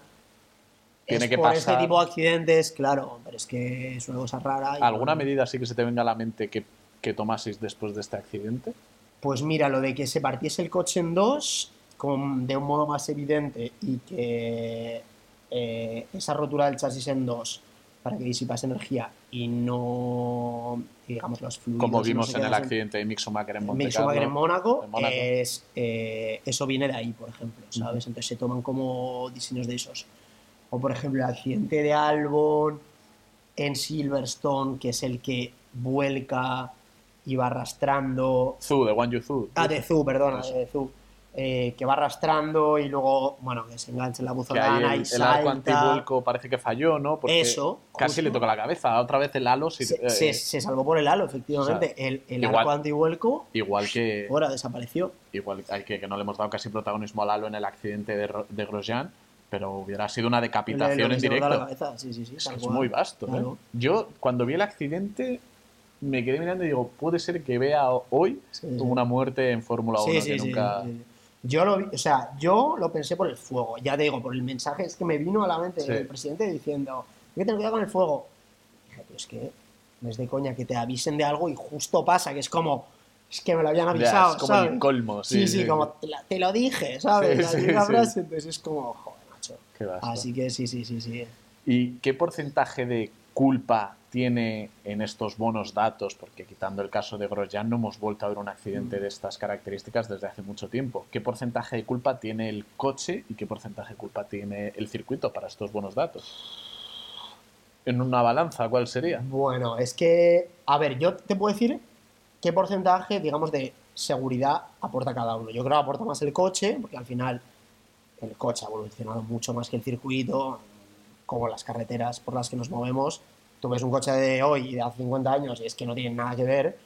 Tiene es que por pasar- este tipo de accidentes, claro, pero es que es una cosa rara. y- ¿Alguna medida sí que se te venga a la mente que, que tomaseis después de este accidente? Pues mira, lo de que se partiese el coche en dos con, de un modo más evidente y que eh, esa rotura del chasis en dos para que disipase energía y no, digamos, los fluidos. Como vimos en el accidente de Schumacher en Monte Schumacher en. Mónaco, en Mónaco. es, eh, eso viene de ahí, por ejemplo, ¿sabes? Entonces se toman como diseños de esos. O por ejemplo el accidente de Albon en Silverstone, que es el que vuelca y va arrastrando Zu, de One You Zu. Ah, de Zu, perdona, Eso. de Zu. Eh, que va arrastrando y luego, bueno, que se engancha en la Que ahí buzonana el, y arco salta. antivuelco parece que falló, ¿no? Porque Eso, Casi justo. le toca la cabeza. Otra vez el halo. Se, eh, se- se salvó por el halo, efectivamente. O sea, el el igual- arco antivuelco, Igual que, ahora desapareció. igual hay que, que no le hemos dado casi protagonismo al halo en el accidente de, de Grosjean, pero hubiera sido una decapitación en directo. Sí, sí, sí. Es, muy vasto. ¿eh? Yo, cuando vi el accidente, me quedé mirando y digo, puede ser que vea hoy una muerte en Fórmula 1 Sí, sí, que nunca. Yo lo o sea, yo lo pensé por el fuego, ya te digo, por el mensaje, es que me vino a la mente Sí. el presidente diciendo, hay que tener cuidado con el fuego. Dije, pero es que no es de coña que te avisen de algo y justo pasa, que es como, es que me lo habían Ya, avisado, es como ¿sabes? el colmo. Sí, Sí, sí, como te, la- te lo dije, ¿sabes? Sí, la frase, entonces es como, joder, macho. Qué. Así que sí, sí, sí, sí. ¿Y qué porcentaje de culpa tiene en estos bonos datos? Porque quitando el caso de Grosjean no hemos vuelto a ver un accidente Mm. de estas características desde hace mucho tiempo. ¿Qué porcentaje de culpa tiene el coche y qué porcentaje de culpa tiene el circuito para estos buenos datos? En una balanza, ¿cuál sería? Bueno, es que, a ver, yo te puedo decir qué porcentaje, digamos, de seguridad aporta cada uno. Yo creo que aporta más el coche, porque al final el coche ha evolucionado mucho más que el circuito, como las carreteras por las que nos movemos. Tú ves un coche de hoy y de hace 50 años y es que no tienen nada que ver,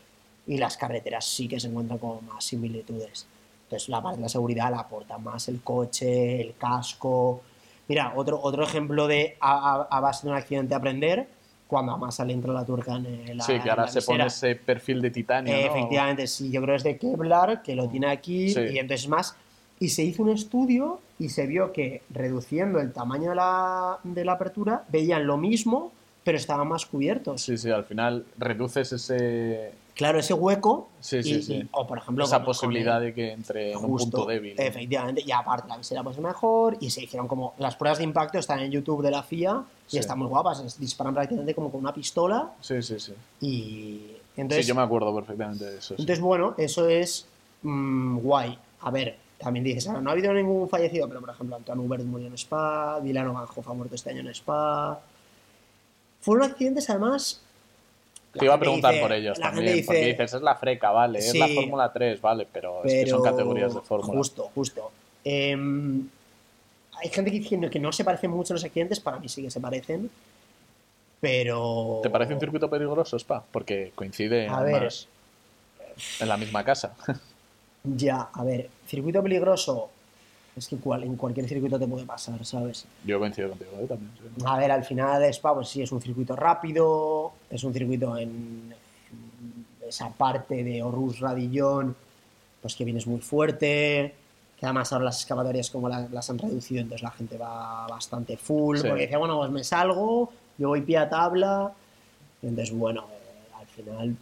y las carreteras sí que se encuentran con más similitudes. Entonces, la parte de la seguridad la aporta más el coche, el casco. Mira, otro, otro ejemplo de a, a- a base de un accidente aprender, cuando Massa le entra la tuerca en la sí, que ahora se pone visera. ese perfil de titanio. Eh, ¿no? Efectivamente, sí, yo creo que es de Kevlar, que lo tiene aquí, Sí. y entonces más. Y se hizo un estudio y se vio que reduciendo el tamaño de la, de la apertura, veían lo mismo, pero estaban más cubiertos. Sí, sí, al final reduces ese, Claro, ese hueco, Sí, y- sí, y- sí. o por ejemplo, esa con- posibilidad con el- de que entre en un punto débil. ¿no? Efectivamente, y aparte la visera pues mejor, y se hicieron como. Las pruebas de impacto están en YouTube de la FIA y están muy guapas, disparan prácticamente como con una pistola Sí, sí, sí. y. Entonces, sí, yo me acuerdo perfectamente de eso. entonces bueno, eso es mm, guay. A ver, también dices, "Ah, no ha habido ningún fallecido, pero por ejemplo, Antoine Hubert murió en Spa, Dylan Ovanhoff ha muerto este año en Spa. Fueron accidentes además. Te iba a preguntar dice- por ellos también, dice, porque dices, es la freca, vale, es la. Fórmula 3, vale, pero, es que son categorías de Fórmula. Justo, justo. Em, hay gente que dice que no se parecen mucho los accidentes, para mí sí que se parecen, pero... ¿Te parece un circuito peligroso, Spa? Porque coincide A ver. en la misma casa. *laughs* Ya, a ver, circuito peligroso, es que cual- en cualquier circuito te puede pasar, ¿sabes? Yo coincido contigo ¿eh? también. sí. A ver, al final Spa, pues sí, es un circuito rápido, es un circuito en, en esa parte de Horus Radillón, pues que vienes muy fuerte, que además ahora las escapatorias como la- las han reducido, entonces la gente va bastante full, Sí. porque decía, bueno, pues me salgo, yo voy pie a tabla, y entonces, bueno, eh, al final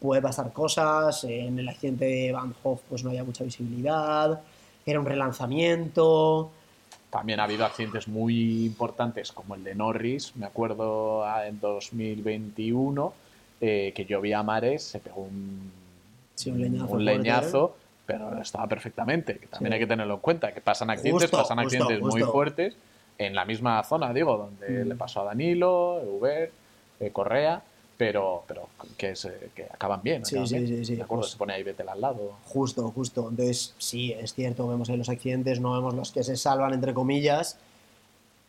puede pasar cosas, en el accidente de Van Hoff pues no había mucha visibilidad, era un relanzamiento, También ha habido accidentes muy importantes como el de Norris, me acuerdo ah, en 2021, eh, que llovía a mares, se pegó un, Sí, un leñazo un fuerte, leñazo, pero estaba perfectamente, que también Sí. hay que tenerlo en cuenta, que pasan accidentes, Justo, pasan justo, accidentes muy fuertes en la misma zona, digo, donde Mm. le pasó a Danilo, Uber, eh, Correa, pero, pero que, se- que acaban bien. Sí, acaban sí, bien. sí, sí, De acuerdo, pues- se pone ahí Vettel al lado. Justo, justo. Entonces, sí, es cierto, vemos ahí los accidentes, no vemos los que se salvan, entre comillas,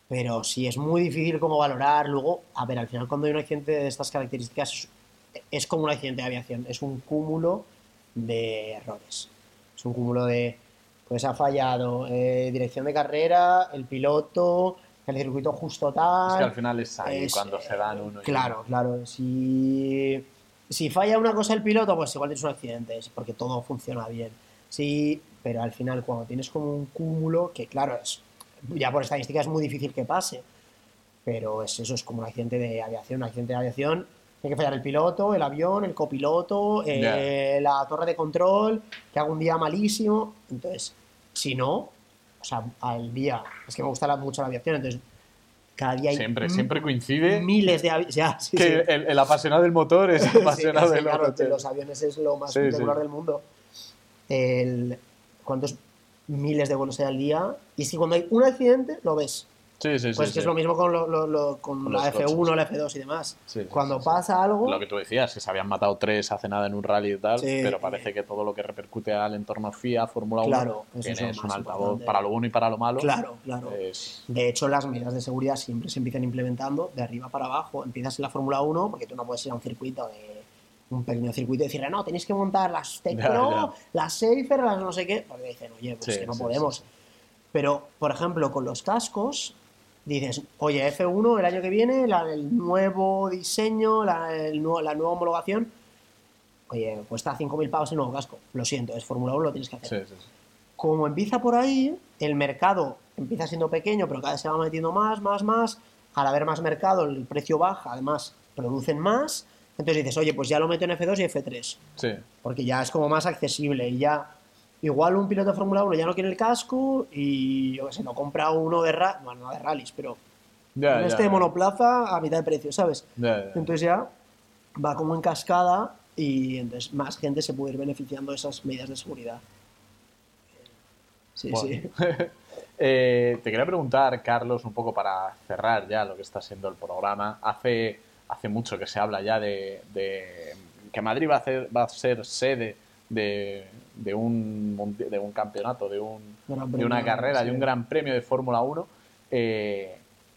pero sí, es muy difícil como valorar. Luego, a ver, al final cuando hay un accidente de estas características, es, es como un accidente de aviación, es un cúmulo de errores. Es un cúmulo de, pues ha fallado eh, dirección de carrera, el piloto, el circuito justo tal. Es que al final es ahí es, cuando se dan uno y Claro, claro. Si, si falla una cosa el piloto, pues igual tienes un accidente, es porque todo funciona bien. Sí, pero al final cuando tienes como un cúmulo, que claro, es ya por estadística es muy difícil que pase, pero es eso, es como un accidente de aviación, un accidente de aviación, tiene que fallar el piloto, el avión, el copiloto, eh, la torre de control, que haga un día malísimo, entonces, si no, o sea, al día, es que me gusta mucho la aviación, entonces, cada día hay Siempre, siempre coincide miles de aviones. Sí, que sí. el, el apasionado del motor es *laughs* Sí, apasionado es que, de los claro, coches. los aviones es lo más Sí, espectacular sí. del mundo. El, ¿Cuántos miles de vuelos hay al día? Y que cuando hay un accidente, lo ves. Sí, sí, sí. Pues que sí. es lo mismo con, lo- lo- lo- con Con la los F1, coches. la F2 y demás. Sí, sí, Cuando sí, sí. pasa algo, Lo que tú decías, que se habían matado tres hace nada en un rally y tal, Sí. pero parece que todo lo que repercute al entorno FIA, Fórmula 1, Claro, es un altavoz para lo bueno y para lo malo. claro, claro. Es... De hecho, las medidas de seguridad siempre se empiezan implementando de arriba para abajo. Empiezas en la Fórmula 1 porque tú no puedes ir a un circuito de un pequeño circuito y decirle, no, tenéis que montar las *laughs* ya. las Safer, las no sé qué. Porque dicen, oye, pues Sí, que no sí, podemos. sí, sí. Pero, por ejemplo, con los cascos, dices, oye, F1 el año que viene, la- el nuevo diseño, la, el la nueva homologación, oye, cuesta 5.000 pavos el nuevo casco. Lo siento, es Fórmula 1, lo tienes que hacer Sí, sí, sí. como empieza por ahí, el mercado empieza siendo pequeño, pero cada vez se va metiendo más, más, más. Al haber más mercado, el precio baja, además producen más. Entonces dices, oye, pues ya lo meto en F2 y F3, Sí. porque ya es como más accesible y ya. Igual un piloto de Fórmula 1 ya no quiere el casco y yo qué sé, no compra uno de ra bueno, no de rallies, pero Ya, en este de monoplaza a mitad de precio, ¿sabes? Entonces ya va como en cascada y entonces más gente se puede ir beneficiando de esas medidas de seguridad. Sí, Bueno. sí. *laughs* Eh, te quería preguntar, Carlos, un poco para cerrar ya lo que está siendo el programa. Hace, hace mucho que se habla ya de, de que Madrid va a, hacer, va a ser sede de, de un, de un campeonato, de, un, de una carrera, de un gran premio de Fórmula 1. eh,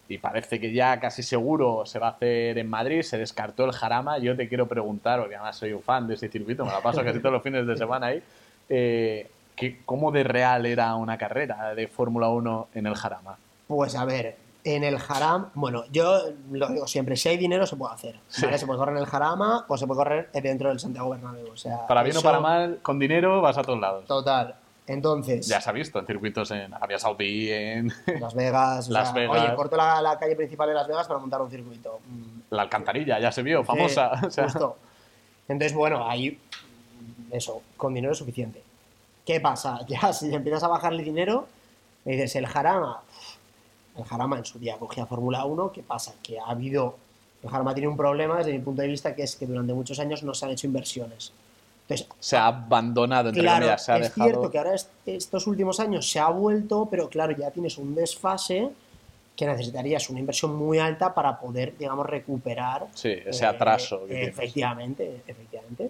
y parece que ya casi seguro se va a hacer en Madrid. Se descartó el Jarama. Yo te quiero preguntar, porque además soy un fan de ese circuito, me la paso casi todos los fines de semana ahí. eh, ¿qué- ¿Cómo de real era una carrera de Fórmula 1 en el Jarama? Pues a ver, en el Haram, bueno, yo lo digo siempre, si hay dinero se puede hacer. Sí. ¿vale? Se puede correr en el Jarama o se puede correr dentro del Santiago Bernabéu. O sea, Para bien o para mal, con dinero vas a todos lados. Total. Entonces, Ya se ha visto en circuitos en Arabia Saudí, en *laughs* Las Vegas, Las sea, Vegas. Oye, corto la, la calle principal de Las Vegas para montar un circuito. La Alcantarilla, ya se vio, famosa. Sí, *laughs* o sea, justo. Entonces, bueno, ahí, eso, con dinero es suficiente. ¿Qué pasa? *laughs* Ya, si empiezas a bajarle dinero, me dices, el Jarama, el Jarama en su día cogía Fórmula 1, ¿qué pasa? Que ha habido, el Jarama tiene un problema desde mi punto de vista, que es que durante muchos años no se han hecho inversiones. Entonces, se ha abandonado, entre claro, comillas, se ha es dejado. cierto que ahora est- estos últimos años se ha vuelto, pero claro, ya tienes un desfase que necesitarías una inversión muy alta para poder, digamos, recuperar Sí, ese eh, atraso que efectivamente, efectivamente.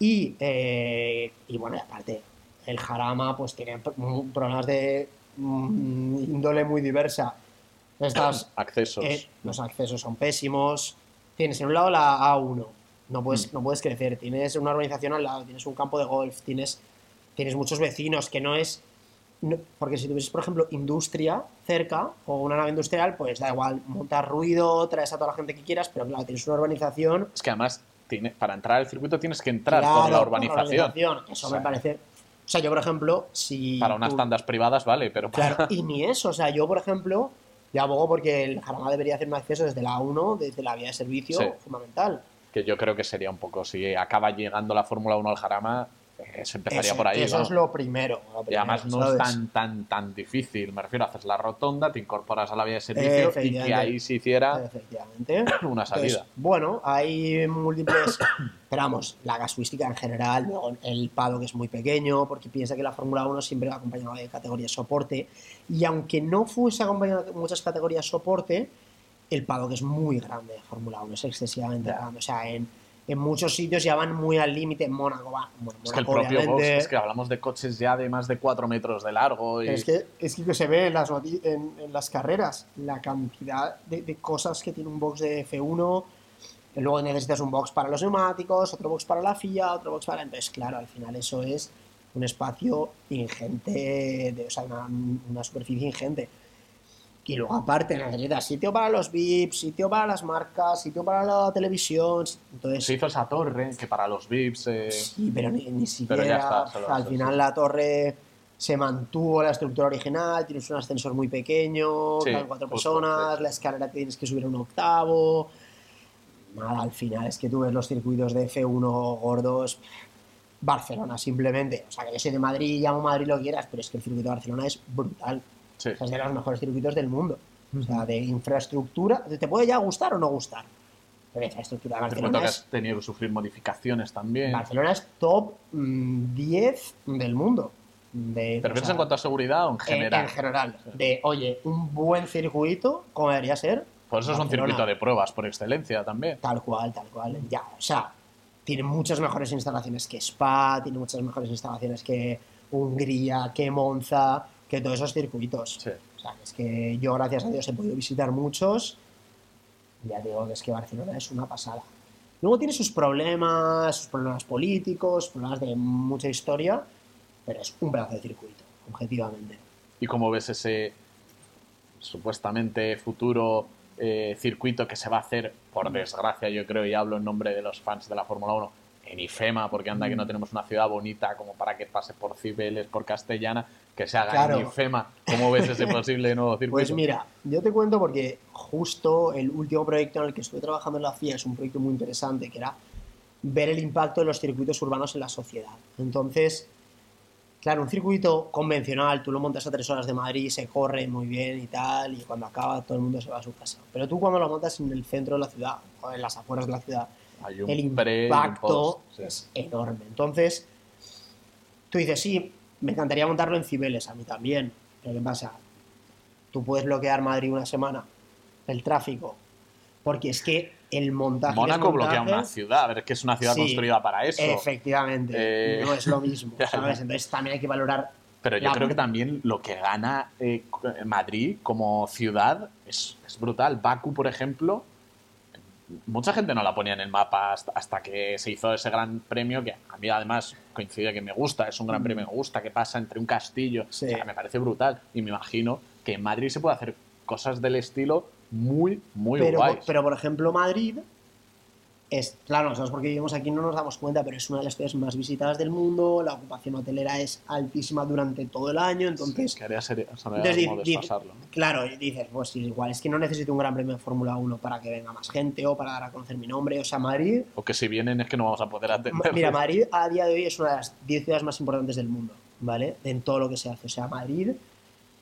Y, eh, y bueno, y aparte, el Jarama pues tiene problemas de mm, índole muy diversa. Estas, *clears throat* Accesos. eh, los accesos son pésimos. Tienes en un lado la A1, no Mm. puedes, no puedes crecer. Tienes una urbanización al lado, tienes un campo de golf, tienes, tienes muchos vecinos, que no es... no- porque si tuvieses, por ejemplo, industria cerca o una nave industrial, pues da igual, montar ruido, traes a toda la gente que quieras, pero claro, tienes una urbanización Es que además, tiene, para entrar al circuito tienes que entrar Claro, por la por urbanización. urbanización. Eso O sea, me parece O sea, yo, por ejemplo, si. Para unas tú- tandas privadas, vale, pero para... Claro, y ni eso. O sea, yo, por ejemplo, yo abogo porque el Jarama debería hacer un acceso desde la 1, desde la vía de servicio, Sí. fundamental. que yo creo que sería un poco, si acaba llegando la Fórmula 1 al Jarama, se empezaría Eso, por ahí. eso ¿no? es lo primero. lo Y además no ¿sabes? es tan, tan, tan difícil. Me refiero, haces la rotonda, te incorporas a la vía de servicio y que ahí se hiciera *clears throat* una salida. Entonces, bueno, hay múltiples. *clears throat* Pero vamos, la casuística en general, luego el pado que es muy pequeño, porque piensa que la Fórmula 1 siempre va acompañado de categorías soporte. Y aunque no fuese acompañado de muchas categorías soporte, el pado que es muy grande de Fórmula 1, es excesivamente grande. O sea, en, en muchos sitios ya van muy al límite. En Mónaco va. Bueno, Es que el propio box, es que hablamos de coches ya de más de 4 metros de largo. Y... es que, es que se ve en las, en, en las carreras la cantidad de, de cosas que tiene un box de F1. Que luego necesitas un box para los neumáticos, otro box para la FIA, otro box para. Entonces, claro, al final eso es un espacio ingente, de, o sea, una, una superficie ingente. Y luego, aparte, necesitas sitio para los VIPs, sitio para las marcas, sitio para la televisión. Entonces, Se hizo esa torre que para los VIPs. eh, Sí, pero ni, ni Pero siquiera. ya está, al eso, final sí. la torre se mantuvo la estructura original, tienes un ascensor muy pequeño, Sí, caben cuatro justo, personas, sí. la escalera tienes que subir a un octavo. Nada, al final es que tú ves los circuitos de F1 gordos. Barcelona, simplemente. O sea, que yo soy de Madrid, llamo Madrid lo que quieras, pero es que el circuito de Barcelona es brutal. Sí. Es de los mejores circuitos del mundo. O sea, de infraestructura. Te puede ya gustar o no gustar. Pero la infraestructura de Barcelona que has tenido que sufrir modificaciones también. Barcelona es top mm, 10 del mundo. De, ¿Te refieres o sea, en cuanto a seguridad o en en- general? En, general. De, oye, un buen circuito, como debería ser. Por eso es un circuito de pruebas por excelencia también. Tal cual, tal cual. Ya, o sea, tiene muchas mejores instalaciones que Spa, tiene muchas mejores instalaciones que Hungría, que Monza, que todos esos circuitos. Sí. O sea, es que yo, gracias a Dios, he podido visitar muchos. Ya digo que es que Barcelona es una pasada. Luego tiene sus problemas, sus problemas políticos, problemas de mucha historia, pero es un pedazo de circuito, objetivamente. ¿Y cómo ves ese supuestamente futuro eh, circuito que se va a hacer, por desgracia, yo creo, y hablo en nombre de los fans de la Fórmula 1, en IFEMA, porque anda que Mm. no tenemos una ciudad bonita como para que pase por Cibeles, por Castellana, que se haga Claro. en IFEMA. ¿Cómo ves ese *laughs* posible nuevo circuito? Pues mira, yo te cuento porque justo el último proyecto en el que estuve trabajando en la FIA es un proyecto muy interesante, que era ver el impacto de los circuitos urbanos en la sociedad. Entonces, claro, un circuito convencional, tú lo montas a tres horas de Madrid, se corre muy bien y tal, y cuando acaba todo el mundo se va a su casa. Pero tú cuando lo montas en el centro de la ciudad o en las afueras de la ciudad, el pre impacto post, sí. es enorme. Entonces, tú dices, sí, me encantaría montarlo en Cibeles, a mí también. Pero ¿qué pasa? Tú puedes bloquear Madrid una semana, el tráfico, porque es que el montaje... Mónaco bloquea una ciudad, a ver, es que es una ciudad Sí, construida para eso. Efectivamente, Eh, no es lo mismo, *laughs* ¿sabes? Entonces también hay que valorar... Pero yo la- creo que también lo que gana eh, Madrid como ciudad es, es brutal. Baku, por ejemplo, mucha gente no la ponía en el mapa hasta, hasta que se hizo ese gran premio, que a mí además coincide que me gusta, es un gran Mm. premio, me gusta, que pasa entre un castillo, Sí. o sea, me parece brutal. Y me imagino que en Madrid se puede hacer cosas del estilo muy, muy pero, guays. pero, por ejemplo, Madrid es, claro, nosotros porque vivimos aquí no nos damos cuenta, pero es una de las ciudades más visitadas del mundo, la ocupación hotelera es altísima durante todo el año, entonces... que haría ser, sonaría Entonces, como ¿no? Claro, y dices, pues igual es que no necesito un gran premio de Fórmula 1 para que venga más gente o para dar a conocer mi nombre. O sea, Madrid, O que si vienen es que no vamos a poder atender. mira, Madrid a día de hoy es una de las 10 ciudades más importantes del mundo, ¿vale? En todo lo que se hace. O sea, Madrid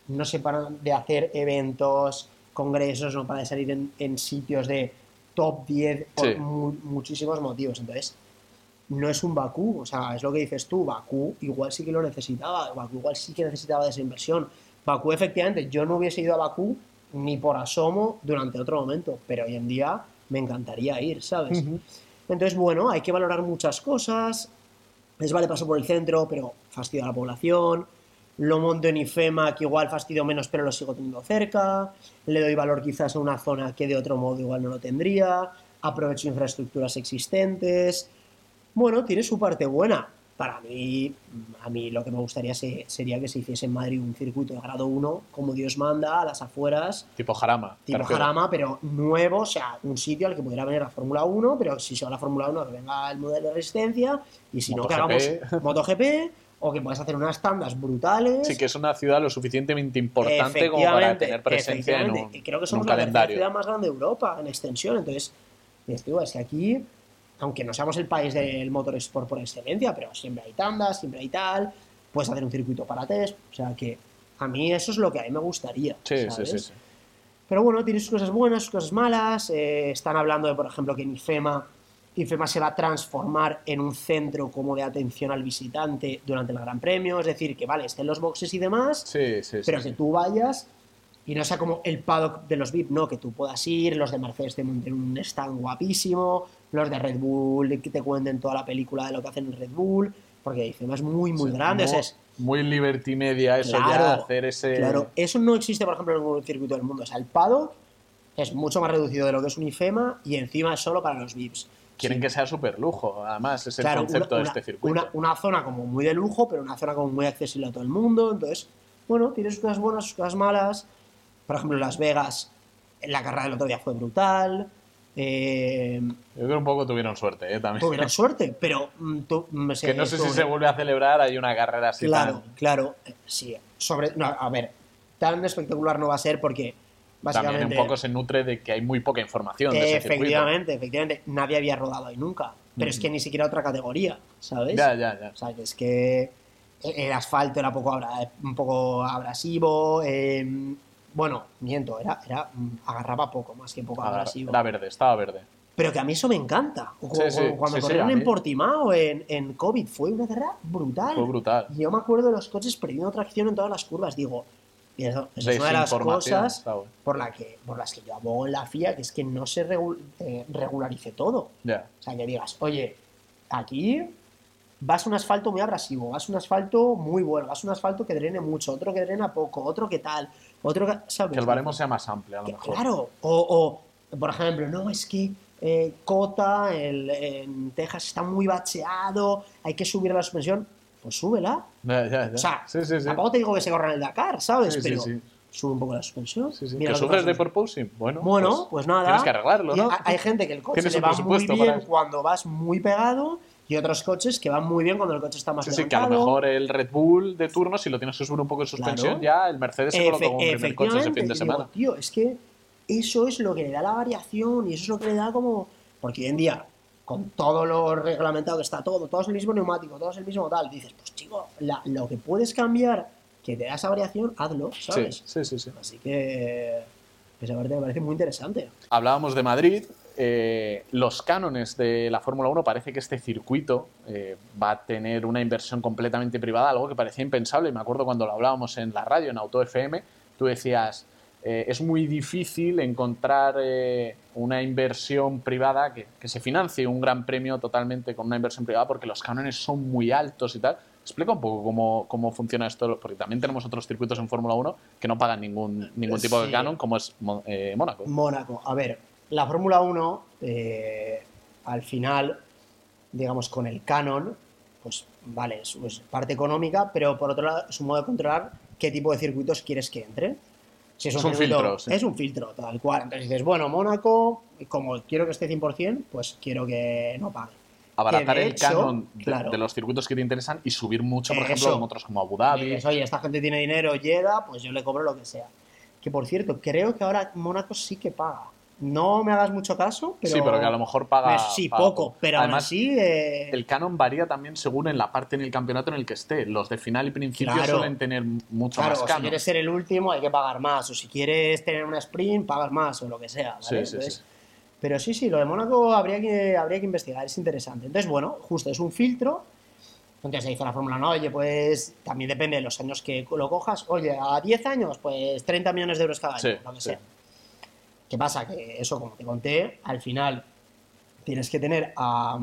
no se para de hacer eventos, congresos, no para de salir en, en sitios de top 10 por Sí. mu- muchísimos motivos. Entonces, no es un Bakú, o sea, es lo que dices tú, Bakú igual sí que lo necesitaba, Bakú igual sí que necesitaba de esa inversión. Bakú, efectivamente, yo no hubiese ido a Bakú ni por asomo durante otro momento, pero hoy en día me encantaría ir, ¿sabes? Entonces, bueno, hay que valorar muchas cosas. Es vale paso por el centro, pero fastidio a la población. Lo monto en IFEMA, que igual fastidio menos, pero lo sigo teniendo cerca. Le doy valor quizás a una zona que de otro modo igual no lo tendría. Aprovecho infraestructuras existentes. Bueno, tiene su parte buena. Para mí, a mí lo que me gustaría se- sería que se hiciese en Madrid un circuito de grado 1, como Dios manda, a las afueras, Tipo Jarama. tipo perfecto. Jarama, pero nuevo, o sea, un sitio al que pudiera venir la Fórmula 1, pero si se va a la Fórmula 1 que venga el modelo de resistencia, y si no, que MotoGP. hagamos MotoGP, o que puedes hacer unas tandas brutales. Sí, que es una ciudad lo suficientemente importante como para tener presencia en un, creo que somos la calendario. ciudad más grande de Europa en extensión. Entonces, es que aquí, aunque no seamos el país del motorsport por excelencia, pero siempre hay tandas, siempre hay tal, puedes hacer un circuito para test. O sea que a mí eso es lo que a mí me gustaría. Sí, sí, sí. Pero bueno, tiene sus cosas buenas, sus cosas malas. eh, están hablando de, por ejemplo, que en IFEMA, IFEMA se va a transformar en un centro como de atención al visitante durante el Gran Premio. Es decir, que vale, estén los boxes y demás, Sí, sí, pero sí. que tú vayas y no sea como el paddock de los VIP, no, que tú puedas ir, los de Mercedes te monten un stand guapísimo, los de Red Bull que te cuenten toda la película de lo que hacen en Red Bull, porque IFEMA es muy, muy grande. o sea, muy, es- muy Liberty Media eso Claro, ya, hacer ese... Claro, eso no existe, por ejemplo, en ningún circuito del mundo. O sea, el paddock es mucho más reducido de lo que es un IFEMA y encima es solo para los VIPs. Quieren Sí, que sea súper lujo, además, es el claro, concepto una, de este circuito. Una, una zona como muy de lujo, pero una zona como muy accesible a todo el mundo. Entonces, bueno, tiene sus cosas buenas, sus cosas malas. Por ejemplo, Las Vegas, la carrera del otro día fue brutal. Eh, Yo creo que un poco tuvieron suerte, ¿eh? También. tuvieron *laughs* suerte, pero mm, tú- mm, que no sé si se vuelve a celebrar, hay una carrera así Claro, tan... claro. eh, Sí, sobre. No, a ver, tan espectacular no va a ser porque básicamente. También un poco se nutre de que hay muy poca información de ese circuito. efectivamente, efectivamente. Nadie había rodado ahí nunca. Pero es que ni siquiera otra categoría, ¿sabes? Ya, ya, ya. O sea, que es que el asfalto era poco abra- un poco abrasivo. eh, bueno, miento, era, era, mm, agarraba poco más que poco Agar- abrasivo. Era verde, estaba verde. Pero que a mí eso me encanta. O Sí, sí, cuando sí, corrieron en. Portimao, en, en COVID, fue una carrera brutal. Fue brutal. Y yo me acuerdo de los coches perdiendo tracción en todas las curvas. Digo, y eso, eso es una de las cosas por, la que, por las que yo abogo en la FIA, que es que no se regu- eh, regularice todo. Ya. O sea, que digas, oye, aquí vas un asfalto muy abrasivo, vas un asfalto muy bueno, vas a un asfalto que drene mucho, otro que drena poco, otro que tal, otro que... ¿sabes? Que el baremo sea más amplio, a lo Que- mejor. Claro, o, o, por ejemplo, no, es que eh, Cota el- en Texas está muy bacheado, hay que subir la suspensión, pues súbela. Ya, ya, ya. O sea, sí, sí, sí. tampoco te digo que se corra en el Dakar, ¿sabes? Pero sí. sube un poco la suspensión. Sí, sí. mira ¿Que sufres de porpoising? Bueno, Bueno, pues, nada. Tienes que arreglarlo, ¿no? ha- Hay gente que el coche le va muy bien para cuando vas muy pegado y otros coches que van muy bien cuando el coche está más Sí, sí, que a lo levantado. mejor el Red Bull de turno, si lo tienes que subir un poco de suspensión, Claro. ya el Mercedes se coloca como un primer coche ese fin de y digo, semana. tío, es que eso es lo que le da la variación y eso es lo que le da como... Porque hoy en día, con todo lo reglamentado que está todo, todo es el mismo neumático, todo es el mismo tal, dices, pues chico, la- lo que puedes cambiar que te da esa variación, hazlo, Sí, ¿sabes? sí, sí, sí. Así que esa parte me parece muy interesante. Hablábamos de Madrid. eh, los cánones de la Fórmula 1 parece que este circuito eh, va a tener una inversión completamente privada, algo que parecía impensable. Me acuerdo cuando lo hablábamos en la radio, en Auto FM, tú decías, eh, es muy difícil encontrar eh, una inversión privada que, que se financie un gran premio totalmente con una inversión privada porque los cánones son muy altos y tal. Explica un poco cómo, cómo funciona esto, porque también tenemos otros circuitos en Fórmula 1 que no pagan ningún, ningún tipo de canon, como es eh, Mónaco. Mónaco. A ver, la Fórmula 1, eh, al final, digamos, con el canon, pues vale, es, es parte económica, pero por otro lado es un modo de controlar qué tipo de circuitos quieres que entren. Si Es un filtro, sí. Es un filtro, tal cual. Entonces dices, bueno, Mónaco, como quiero que esté 100%, pues quiero que no pague. abaratar el hecho, canon de, claro. de los circuitos que te interesan y subir mucho, por Eso. ejemplo, en otros como Abu Dhabi. dices, oye, esta gente tiene dinero, llega, pues yo le cobro lo que sea. Que por cierto, creo que ahora Mónaco sí que paga. No me hagas mucho caso, pero... sí, pero que a lo mejor paga. Sí, paga poco, pero aún Además, así... eh, el canon varía también según en la parte en el campeonato en el que esté. Los de final y principio Claro. suelen tener mucho claro, más o si canon. quieres ser el último hay que pagar más, o si quieres tener una sprint, pagas más, o lo que sea. ¿vale? Sí, sí, Entonces, sí. Pero sí, sí, lo de Mónaco habría que, habría que investigar, es interesante. Entonces, bueno, justo es un filtro. Entonces se dice la fórmula, no, oye, pues también depende de los años que lo cojas. Oye, a 10 años, pues 30 millones de euros cada año, Sí, lo que sí. sea. ¿Qué pasa? Que eso, como te conté, al final tienes que tener a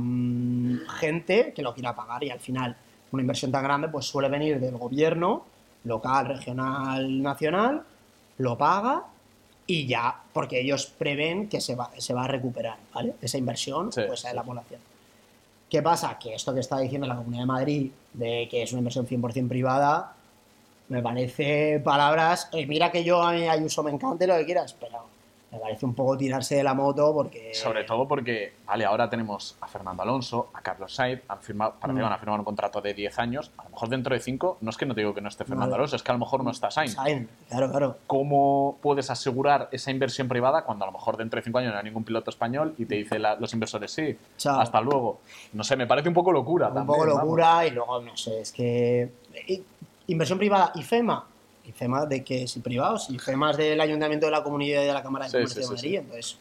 gente que lo quiera pagar y al final una inversión tan grande pues suele venir del gobierno local, regional, nacional, lo paga y ya, porque ellos prevén que se va, se va a recuperar, ¿vale? Esa inversión Sí, pues, sí. la población. ¿Qué pasa? Que esto que está diciendo la Comunidad de Madrid, de que es una inversión 100% privada, me parece palabras, "Oye, mira que yo a mí Ayuso me encante lo que quieras, pero me parece un poco tirarse de la moto porque... Sobre todo porque, vale, ahora tenemos a Fernando Alonso, a Carlos Sainz, han firmado, parece que Mm. van a firmar un contrato de 10 años. A lo mejor dentro de 5, no es que no te digo que no esté Fernando Vale. Alonso, es que a lo mejor no está Sainz. Sainz, claro, claro. ¿Cómo puedes asegurar esa inversión privada cuando a lo mejor dentro de 5 años no hay ningún piloto español y te dice la- los inversores sí, Chao. hasta luego? No sé, me parece un poco locura. un también, poco vamos. locura y luego, no sé, es que... i- Inversión privada y FEMA. Y FEMA de que si privados, y FEMA es del Ayuntamiento de la Comunidad y de la Cámara de Sí, Comercio sí, de Madrid, sí. entonces...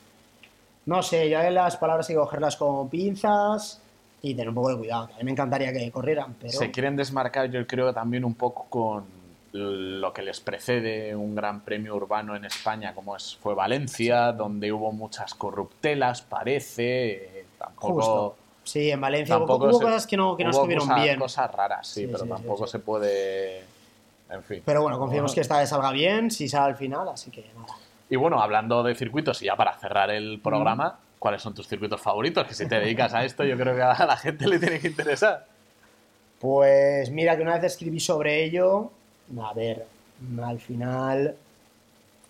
No sé, yo en las palabras hay que cogerlas con pinzas y tener un poco de cuidado. A mí me encantaría que corrieran, pero... Se quieren desmarcar, yo creo, también un poco con lo que les precede un gran premio urbano en España, como es, fue Valencia, donde hubo muchas corruptelas, parece. eh, tampoco. Justo. Sí, en Valencia tampoco hubo se- cosas que no, que no estuvieron cosas- bien. Cosas raras, sí, Sí, pero sí, tampoco sí. se puede. En fin. Pero bueno, confiemos que esta vez salga bien, si sale al final, así que nada. Y bueno, hablando de circuitos, y ya para cerrar el programa, ¿cuáles son tus circuitos favoritos? Que si te dedicas a esto, yo creo que a la gente le tiene que interesar. Pues mira que una vez escribí sobre ello, a ver, al final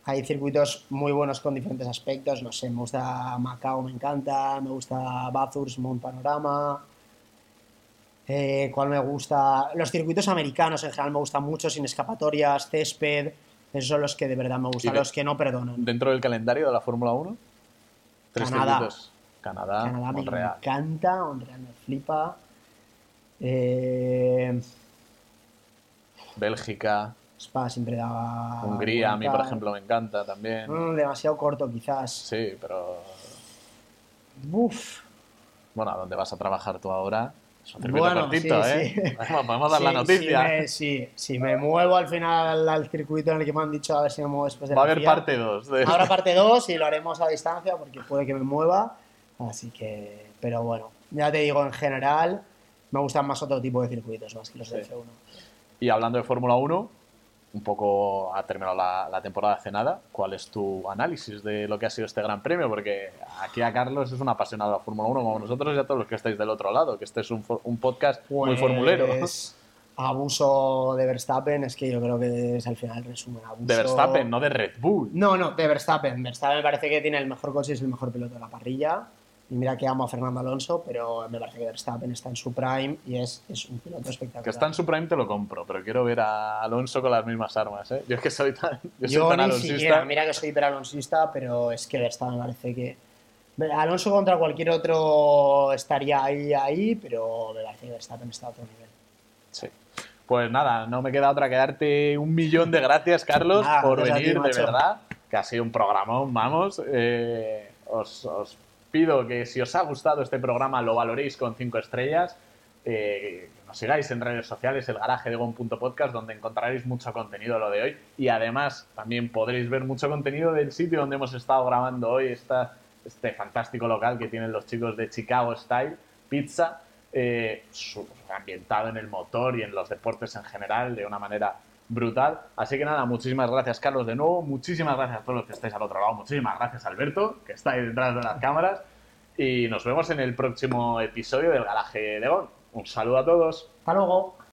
hay circuitos muy buenos con diferentes aspectos, no sé, me gusta Macao, me encanta, me gusta Bathurst, Mount Panorama, eh, ¿cuál me gusta? Los circuitos americanos en general me gustan mucho, sin escapatorias, césped, esos son los que de verdad me gustan, los que no perdonan. Dentro del calendario de la Fórmula 1, tres Canadá. circuitos. Canadá, Canadá me encanta, Montreal me flipa. Eh, Bélgica, Spa siempre daba. Hungría, a mí, por ejemplo, me encanta también. Mm, demasiado corto, quizás. Sí, pero Uf. bueno, ¿a dónde vas a trabajar tú ahora? Bueno, sí, ¿eh? sí. *laughs* Bueno, podemos dar la noticia. Si me, sí, si me muevo al final al circuito en el que me han dicho a ver si me muevo después de Va a haber parte 2. De... Habrá parte 2 y lo haremos a distancia porque puede que me mueva. Así que. Pero bueno, ya te digo, en general me gustan más otro tipo de circuitos, más que los de Sí. F1. Y hablando de Fórmula 1, un poco ha terminado la, la temporada hace nada. ¿Cuál es tu análisis de lo que ha sido este gran premio? Porque aquí a Carlos es un apasionado de la Fórmula 1, como nosotros y a todos los que estáis del otro lado, que este es un, un podcast muy formulero. Pues, Abuso de Verstappen, es que yo creo que es al final el resumen. Abuso... De Verstappen, no de Red Bull. No, no, de Verstappen. Verstappen me parece que tiene el mejor coche y es el mejor piloto de la parrilla. Y mira que amo a Fernando Alonso, pero me parece que Verstappen está en su prime y es, es un piloto espectacular. Que está en su prime te lo compro, pero quiero ver a Alonso con las mismas armas, ¿eh? Yo es que soy tan, yo soy tan ni alonsista. siquiera, mira que soy hiperalonsista, pero es que Verstappen me parece que... Alonso contra cualquier otro estaría ahí, ahí, pero me parece que Verstappen está a otro nivel. Sí. Pues nada, no me queda otra que darte un millón de gracias, Carlos, Nada, por ti, venir, de verdad, que ha sido un programón, vamos. Eh, os, os pido que si os ha gustado este programa lo valoréis con cinco estrellas, eh, nos sigáis en redes sociales, el garaje de Gon.podcast, donde encontraréis mucho contenido lo de hoy. Y además también podréis ver mucho contenido del sitio donde hemos estado grabando hoy, esta, este fantástico local que tienen los chicos de Chicago Style Pizza, eh, ambientado en el motor y en los deportes en general de una manera brutal. Así que nada, muchísimas gracias Carlos de nuevo, muchísimas gracias a todos los que estáis al otro lado, muchísimas gracias Alberto, que está ahí detrás de las cámaras. Y nos vemos en el próximo episodio del Garaje Gon. Un saludo a todos. Hasta luego.